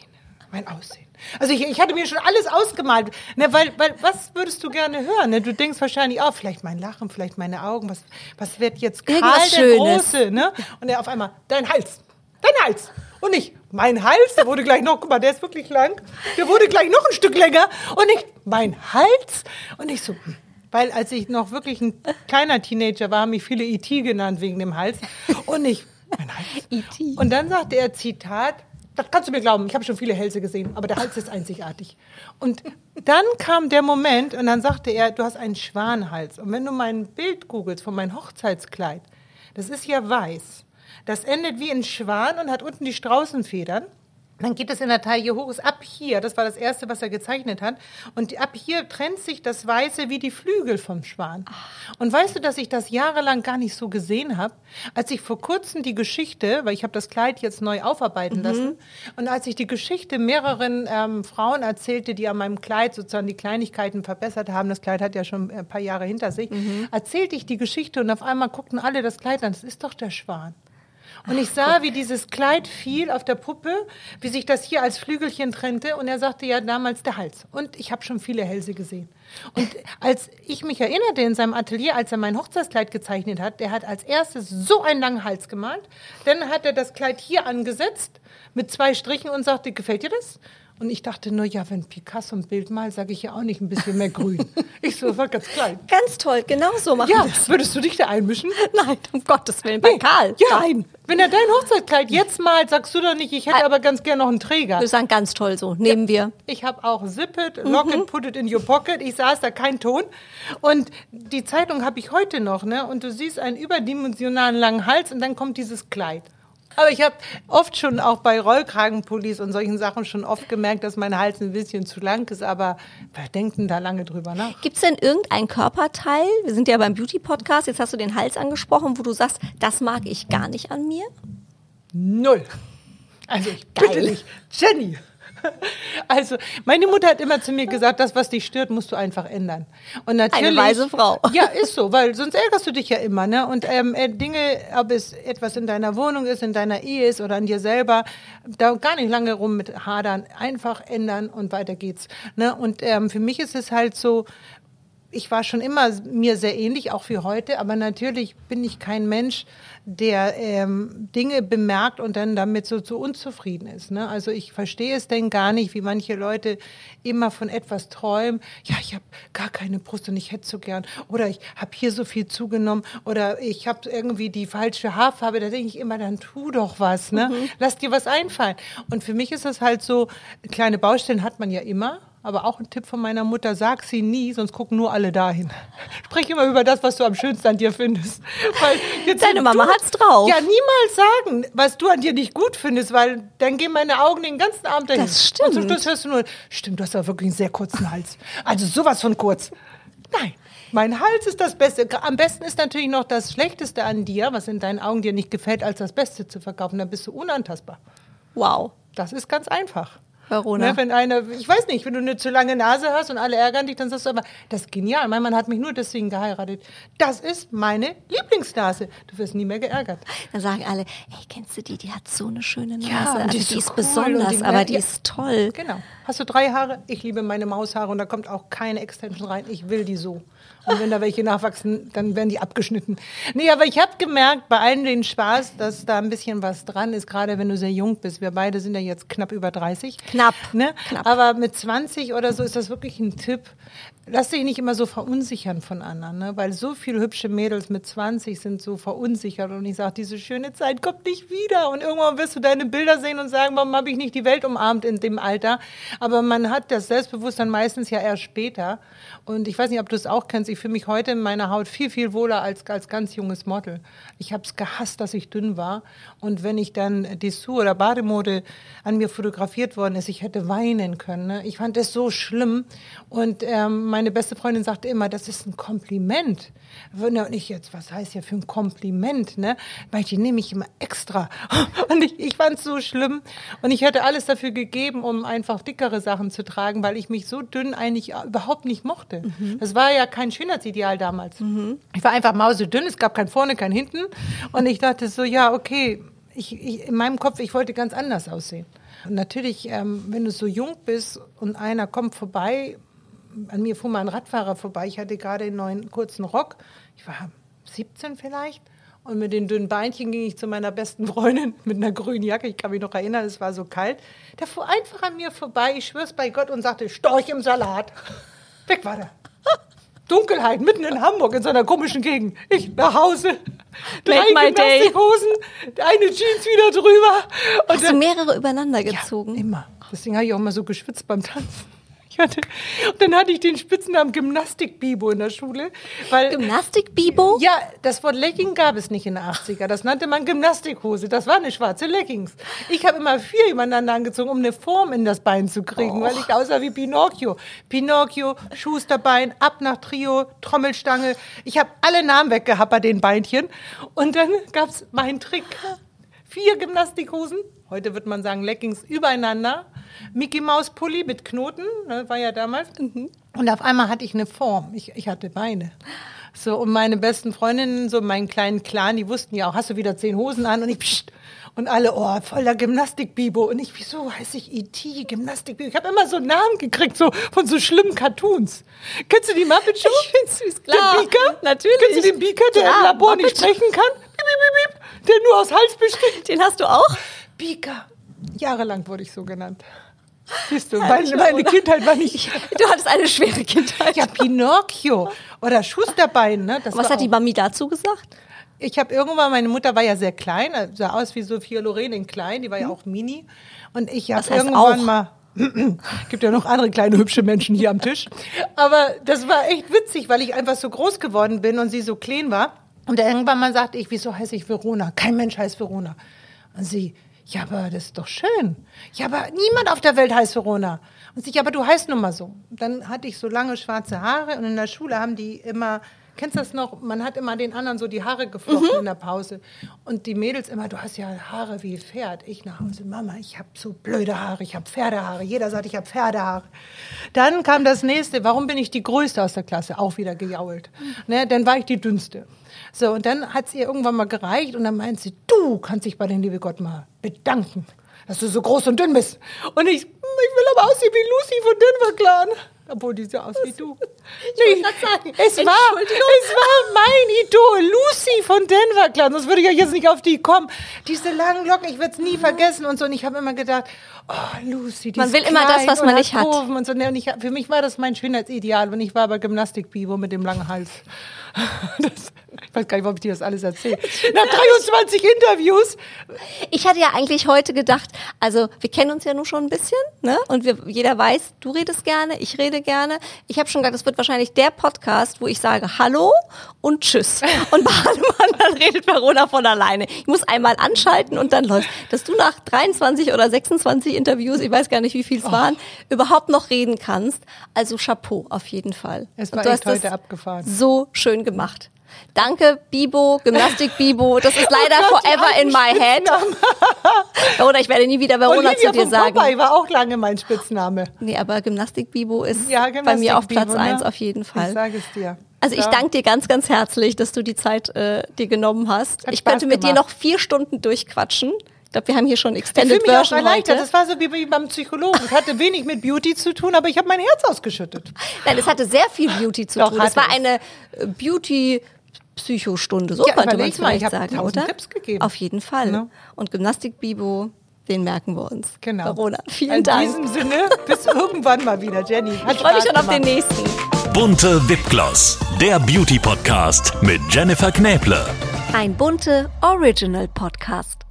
Speaker 3: mein Aussehen. Also ich, ich hatte mir schon alles ausgemalt, ne, weil, weil was würdest du gerne hören? Ne? Du denkst wahrscheinlich, oh, vielleicht mein Lachen, vielleicht meine Augen, was, was wird jetzt Karl
Speaker 1: Irgendwas
Speaker 3: der
Speaker 1: Schönes.
Speaker 3: Große? Ne? Und er auf einmal, dein Hals, dein Hals. Und ich, mein Hals, der wurde gleich noch, guck mal, der ist wirklich lang, der wurde gleich noch ein Stück länger. Und ich, mein Hals? Und ich so, hm. weil als ich noch wirklich ein kleiner Teenager war, haben mich viele E.T. genannt wegen dem Hals. Und ich, mein Hals. [LAUGHS]
Speaker 1: E.T..
Speaker 3: Und dann sagte er, Zitat, das kannst du mir glauben, ich habe schon viele Hälse gesehen, aber der Hals ist einzigartig. Und dann kam der Moment und dann sagte er, du hast einen Schwanhals. Und wenn du mein Bild googelst von meinem Hochzeitskleid, das ist ja weiß. Das endet wie ein Schwan und hat unten die Straußenfedern. Dann geht es in der Taille hoch, ist ab hier, das war das erste, was er gezeichnet hat. Und ab hier trennt sich das Weiße wie die Flügel vom Schwan. Und weißt du, dass ich das jahrelang gar nicht so gesehen habe? Als ich vor kurzem die Geschichte, weil ich habe das Kleid jetzt neu aufarbeiten lassen, und als ich die Geschichte mehreren ähm, Frauen erzählte, die an meinem Kleid sozusagen die Kleinigkeiten verbessert haben, das Kleid hat ja schon ein paar Jahre hinter sich, erzählte ich die Geschichte und auf einmal guckten alle das Kleid an, das ist doch der Schwan. Und ich sah, wie dieses Kleid fiel auf der Puppe, wie sich das hier als Flügelchen trennte. Und er sagte ja damals der Hals. Und ich habe schon viele Hälse gesehen. Und als ich mich erinnerte in seinem Atelier, als er mein Hochzeitskleid gezeichnet hat, der hat als erstes so einen langen Hals gemalt. Dann hat er das Kleid hier angesetzt mit zwei Strichen und sagte, gefällt dir das? Und ich dachte nur, ja, wenn Picasso ein Bild malt, sage ich ja auch nicht ein bisschen mehr grün. [LAUGHS] ich so, das war ganz klein.
Speaker 1: Ganz toll, genau so machen
Speaker 3: Ja, würdest du dich da einmischen? [LAUGHS]
Speaker 1: Nein, um Gottes Willen, bei Karl.
Speaker 3: Ja,
Speaker 1: Nein.
Speaker 3: wenn er dein Hochzeitskleid jetzt malt, sagst du doch nicht, ich hätte aber ganz gern noch einen Träger.
Speaker 1: Wir sagen ganz toll so, nehmen wir.
Speaker 3: Ich habe auch Zip it, lock it, put it in your pocket. Ich saß da kein Ton. Und die Zeitung habe ich heute noch, ne? Und du siehst einen überdimensionalen langen Hals und dann kommt dieses Kleid. Aber ich habe oft schon auch bei Rollkragenpullis und solchen Sachen schon oft gemerkt, dass mein Hals ein bisschen zu lang ist. Aber wer denkt denn da lange drüber nach?
Speaker 1: Gibt es denn irgendein Körperteil, wir sind ja beim Beauty-Podcast, jetzt hast du den Hals angesprochen, wo du sagst, das mag ich gar nicht an mir?
Speaker 3: Null. Also ich bitte dich, Jenny. [LAUGHS] Also, meine Mutter hat immer zu mir gesagt, das, was dich stört, musst du einfach ändern. Und natürlich,
Speaker 1: weise Frau.
Speaker 3: Ja, ist so, weil sonst ärgerst du dich ja immer. Ne? Und ähm, äh, Dinge, ob es etwas in deiner Wohnung ist, in deiner Ehe ist oder an dir selber, da gar nicht lange rum mit hadern, einfach ändern und weiter geht's. Ne? Und ähm, für mich ist es halt so, ich war schon immer mir sehr ähnlich, auch wie heute, aber natürlich bin ich kein Mensch, der ähm, Dinge bemerkt und dann damit so zu unzufrieden ist. Ne? Also ich verstehe es denn gar nicht, wie manche Leute immer von etwas träumen. Ja, ich habe gar keine Brust und ich hätte so gern. Oder ich habe hier so viel zugenommen. Oder ich habe irgendwie die falsche Haarfarbe. Da denke ich immer, dann tu doch was. Ne? Lass dir was einfallen. Und für mich ist es halt so, kleine Baustellen hat man ja immer. Aber auch ein Tipp von meiner Mutter, sag sie nie, sonst gucken nur alle dahin. Sprich immer über das, was du am schönsten an dir findest.
Speaker 1: Deine Mama hat's drauf.
Speaker 3: Ja, niemals sagen, was du an dir nicht gut findest, weil dann gehen meine Augen den ganzen Abend dahin.
Speaker 1: Das stimmt.
Speaker 3: Und zum Schluss hörst du nur, stimmt, du hast aber wirklich einen sehr kurzen Hals. Also sowas von kurz. Nein. Mein Hals ist das Beste. Am besten ist natürlich noch das Schlechteste an dir, was in deinen Augen dir nicht gefällt, als das Beste zu verkaufen. Dann bist du unantastbar.
Speaker 1: Wow,
Speaker 3: Das ist ganz einfach.
Speaker 1: Verona.
Speaker 3: Ne, wenn eine, ich weiß nicht, wenn du eine zu lange Nase hast und alle ärgern dich, dann sagst du aber, das ist genial. Mein Mann hat mich nur deswegen geheiratet. Das ist meine Lieblingsnase. Du wirst nie mehr geärgert.
Speaker 1: Dann sagen alle, ey, kennst du die, die hat so eine schöne Nase.
Speaker 3: Ja, und
Speaker 1: also
Speaker 3: die
Speaker 1: die
Speaker 3: ist
Speaker 1: ist,
Speaker 3: so cool
Speaker 1: besonders,
Speaker 3: die-
Speaker 1: aber die
Speaker 3: ja.
Speaker 1: ist toll.
Speaker 3: Genau. Hast du drei Haare? Ich liebe meine Maushaare und da kommt auch keine Extension rein. Ich will die so. Und wenn da welche nachwachsen, dann werden die abgeschnitten. Nee, aber ich habe gemerkt, bei allen den Spaß, dass da ein bisschen was dran ist, gerade wenn du sehr jung bist. Wir beide sind ja jetzt knapp über 30.
Speaker 1: Knapp.
Speaker 3: Ne?
Speaker 1: Knapp.
Speaker 3: Aber mit 20 oder so ist das wirklich ein Tipp. Lass dich nicht immer so verunsichern von anderen, ne? weil so viele hübsche Mädels mit 20 sind so verunsichert und ich sage, diese schöne Zeit kommt nicht wieder und irgendwann wirst du deine Bilder sehen und sagen, warum habe ich nicht die Welt umarmt in dem Alter? Aber man hat das Selbstbewusstsein meistens ja erst später und ich weiß nicht, ob du es auch kennst, ich fühle mich heute in meiner Haut viel, viel wohler als als ganz junges Model. Ich habe es gehasst, dass ich dünn war und wenn ich dann Dessous oder Bademode an mir fotografiert worden ist, ich hätte weinen können. Ne? Ich fand das so schlimm und ähm, meine beste Freundin sagte immer, das ist ein Kompliment. Und ich jetzt, was heißt ja für ein Kompliment? Ne? Manche nehme ich immer extra. [LAUGHS] Und ich, ich fand es so schlimm. Und ich hätte alles dafür gegeben, um einfach dickere Sachen zu tragen, weil ich mich so dünn eigentlich überhaupt nicht mochte. Das war ja kein Schönheitsideal damals. Ich war einfach mausedünn, es gab kein vorne, kein hinten. Und ich dachte so, ja, okay, ich, ich, in meinem Kopf, ich wollte ganz anders aussehen. Und natürlich, ähm, wenn du so jung bist und einer kommt vorbei, an mir fuhr mal ein Radfahrer vorbei, ich hatte gerade einen neuen kurzen Rock, ich war 17 vielleicht. Und mit den dünnen Beinchen ging ich zu meiner besten Freundin [LAUGHS] mit einer grünen Jacke. Ich kann mich noch erinnern, es war so kalt. Der fuhr einfach an mir vorbei, ich schwör's bei Gott, und sagte, Storch im Salat. [LAUGHS] Weg war der. [LAUGHS] Dunkelheit, mitten in Hamburg, in so einer komischen Gegend. Ich nach Hause, drei
Speaker 1: Make my day.
Speaker 3: Gymnastikhosen, eine Jeans wieder drüber. Und
Speaker 1: Hast du mehrere übereinander gezogen?
Speaker 3: immer. Deswegen habe ich auch immer so geschwitzt beim Tanzen. Hatte, und dann hatte ich den Spitznamen Gymnastik-Bibo in der Schule. Weil,
Speaker 1: Gymnastik-Bibo?
Speaker 3: Ja, das Wort Legging gab es nicht in den 80er. Das nannte man Gymnastikhose. Das war eine schwarze Leggings. Ich habe immer vier übereinander angezogen, um eine Form in das Bein zu kriegen, weil ich aussah wie Pinocchio. Pinocchio, Schusterbein, ab nach Trio, Trommelstange. Ich habe alle Namen weggehabt bei den Beinchen. Und dann gab es meinen Trick. Vier Gymnastikhosen, heute würde man sagen Leggings übereinander, Mickey Maus Pulli mit Knoten, ne, war ja damals. Und auf einmal hatte ich eine Form. Ich, ich hatte Beine. So, und meine besten Freundinnen, so meinen kleinen Clan, die wussten ja auch, hast du wieder zehn Hosen an? Und ich, pssst, und alle, oh, voller Gymnastik-Bibo. Und ich, wieso heiße ich E.T., Gymnastik-Bibo? Ich habe immer so Namen gekriegt, so von so schlimmen Cartoons. Kennst du die Muppet Show? [LAUGHS]
Speaker 1: Ich find's süß, klar.
Speaker 3: Der Beaker?
Speaker 1: Natürlich.
Speaker 3: Kennst du den Beaker, der
Speaker 1: Klar,
Speaker 3: im Labor nicht
Speaker 1: Muppet.
Speaker 3: sprechen kann? Piep, piep, piep, der nur aus Hals besteht.
Speaker 1: Den hast du auch?
Speaker 3: Beaker. Jahrelang wurde ich so genannt. Siehst du, meine, meine? Kindheit war nicht...
Speaker 1: Du hattest eine schwere Kindheit.
Speaker 3: Ja, Pinocchio oder Schusterbein. Ne? Das
Speaker 1: Was hat die Mami dazu gesagt?
Speaker 3: Ich habe irgendwann, meine Mutter war ja sehr klein, äh, sah aus wie Sophia Loren in klein, die war ja auch mini. Und ich habe irgendwann
Speaker 1: auch?
Speaker 3: mal. [CLEARS THROAT] gibt ja noch andere kleine hübsche Menschen hier am Tisch. Aber das war echt witzig, weil ich einfach so groß geworden bin und sie so klein war. Und irgendwann mal sagte ich, wieso heiße ich Verona? Kein Mensch heißt Verona. Und sie, ja, aber das ist doch schön. Ja, aber niemand auf der Welt heißt Verona. Und ja, aber du heißt nun mal so. Dann hatte ich so lange schwarze Haare und in der Schule haben die immer, kennst du das noch? Man hat immer den anderen so die Haare geflochten in der Pause. Und die Mädels immer, du hast ja Haare wie Pferd. Ich nach Hause, Mama, ich habe so blöde Haare, ich habe Pferdehaare. Jeder sagt, ich habe Pferdehaare. Dann kam das nächste, warum bin ich die Größte aus der Klasse? Auch wieder gejault. Ne, dann war ich die Dünnste. So, und dann hat es ihr irgendwann mal gereicht und dann meint sie, du kannst dich bei den liebe Gott mal bedanken, dass du so groß und dünn bist. Und ich, ich will aber aussehen wie Lucy von Denver Clan. Obwohl die so aus wie du. [LAUGHS]
Speaker 1: wollte grad sagen,
Speaker 3: es war, es war mein Idol, Lucy von Denver Clan. Sonst würde ich ja jetzt nicht auf die kommen. Diese langen Locken, ich werde es nie vergessen und so. Und ich habe immer gedacht, oh, Lucy, die
Speaker 1: Man
Speaker 3: ist
Speaker 1: will immer das, was man nicht hat.
Speaker 3: Kurven Und so. Und ich, für mich war das mein Schönheitsideal. Und ich war aber Gymnastik-Bibo mit dem langen Hals. [LAUGHS] Das, ich weiß gar nicht, warum ich dir das alles erzähle. Nach 23 Interviews.
Speaker 1: Ich hatte ja eigentlich heute gedacht, also wir kennen uns ja nun schon ein bisschen, ne? Und wir, jeder weiß, du redest gerne, ich rede gerne. Ich habe schon gedacht, das wird wahrscheinlich der Podcast, wo ich sage Hallo und Tschüss. [LAUGHS] Und bei allem anderen redet Verona von alleine. Ich muss einmal anschalten und dann läuft. Dass du nach 23 oder 26 Interviews, ich weiß gar nicht, wie viel
Speaker 3: Oh.
Speaker 1: es waren, überhaupt noch reden kannst. Also Chapeau auf jeden Fall.
Speaker 3: Es
Speaker 1: Und
Speaker 3: war
Speaker 1: du
Speaker 3: echt
Speaker 1: hast
Speaker 3: heute
Speaker 1: das
Speaker 3: abgefahren.
Speaker 1: So schön gemacht. Danke, Bibo, Gymnastik Bibo. Das ist [LAUGHS] leider
Speaker 3: Oh Gott,
Speaker 1: forever in my head. Verona, [LAUGHS] ich werde nie wieder Verona
Speaker 3: Olivia
Speaker 1: zu dir sagen.
Speaker 3: Popeye war auch lange mein Spitzname.
Speaker 1: Nee, aber Gymnastik Bibo ist
Speaker 3: Ja,
Speaker 1: bei mir auf Platz eins
Speaker 3: ne?
Speaker 1: auf jeden Fall.
Speaker 3: Ich sage es dir.
Speaker 1: Also ich danke dir ganz, ganz herzlich, dass du die Zeit äh, dir genommen hast.
Speaker 3: Hat
Speaker 1: ich
Speaker 3: Spaß
Speaker 1: könnte mit dir
Speaker 3: gemacht.
Speaker 1: noch vier Stunden durchquatschen. Ich glaube, wir haben hier schon
Speaker 3: Ich fühle
Speaker 1: Extended
Speaker 3: mich auch
Speaker 1: Version
Speaker 3: erleichtert.
Speaker 1: heute.
Speaker 3: Das war so wie beim Psychologen. Es hatte wenig mit Beauty zu tun, aber ich habe mein Herz ausgeschüttet.
Speaker 1: Nein, es hatte sehr viel Beauty zu
Speaker 3: Doch,
Speaker 1: tun. Es war eine äh, Beauty Psychostunde, so
Speaker 3: Ja,
Speaker 1: könnte man es vielleicht sagen, oder?
Speaker 3: Tipps gegeben.
Speaker 1: Auf jeden Fall.
Speaker 3: Ne?
Speaker 1: Und Gymnastik Bibo, den merken wir uns.
Speaker 3: Genau.
Speaker 1: Verona, vielen
Speaker 3: In
Speaker 1: Dank.
Speaker 3: diesem Sinne, bis [LAUGHS] irgendwann mal wieder, Jenny. Hat
Speaker 1: Ich freue mich schon auf den
Speaker 3: gemacht.
Speaker 1: nächsten.
Speaker 2: Bunte Wipgloss, der Beauty Podcast mit Jennifer Knäble.
Speaker 1: Ein bunte Original Podcast.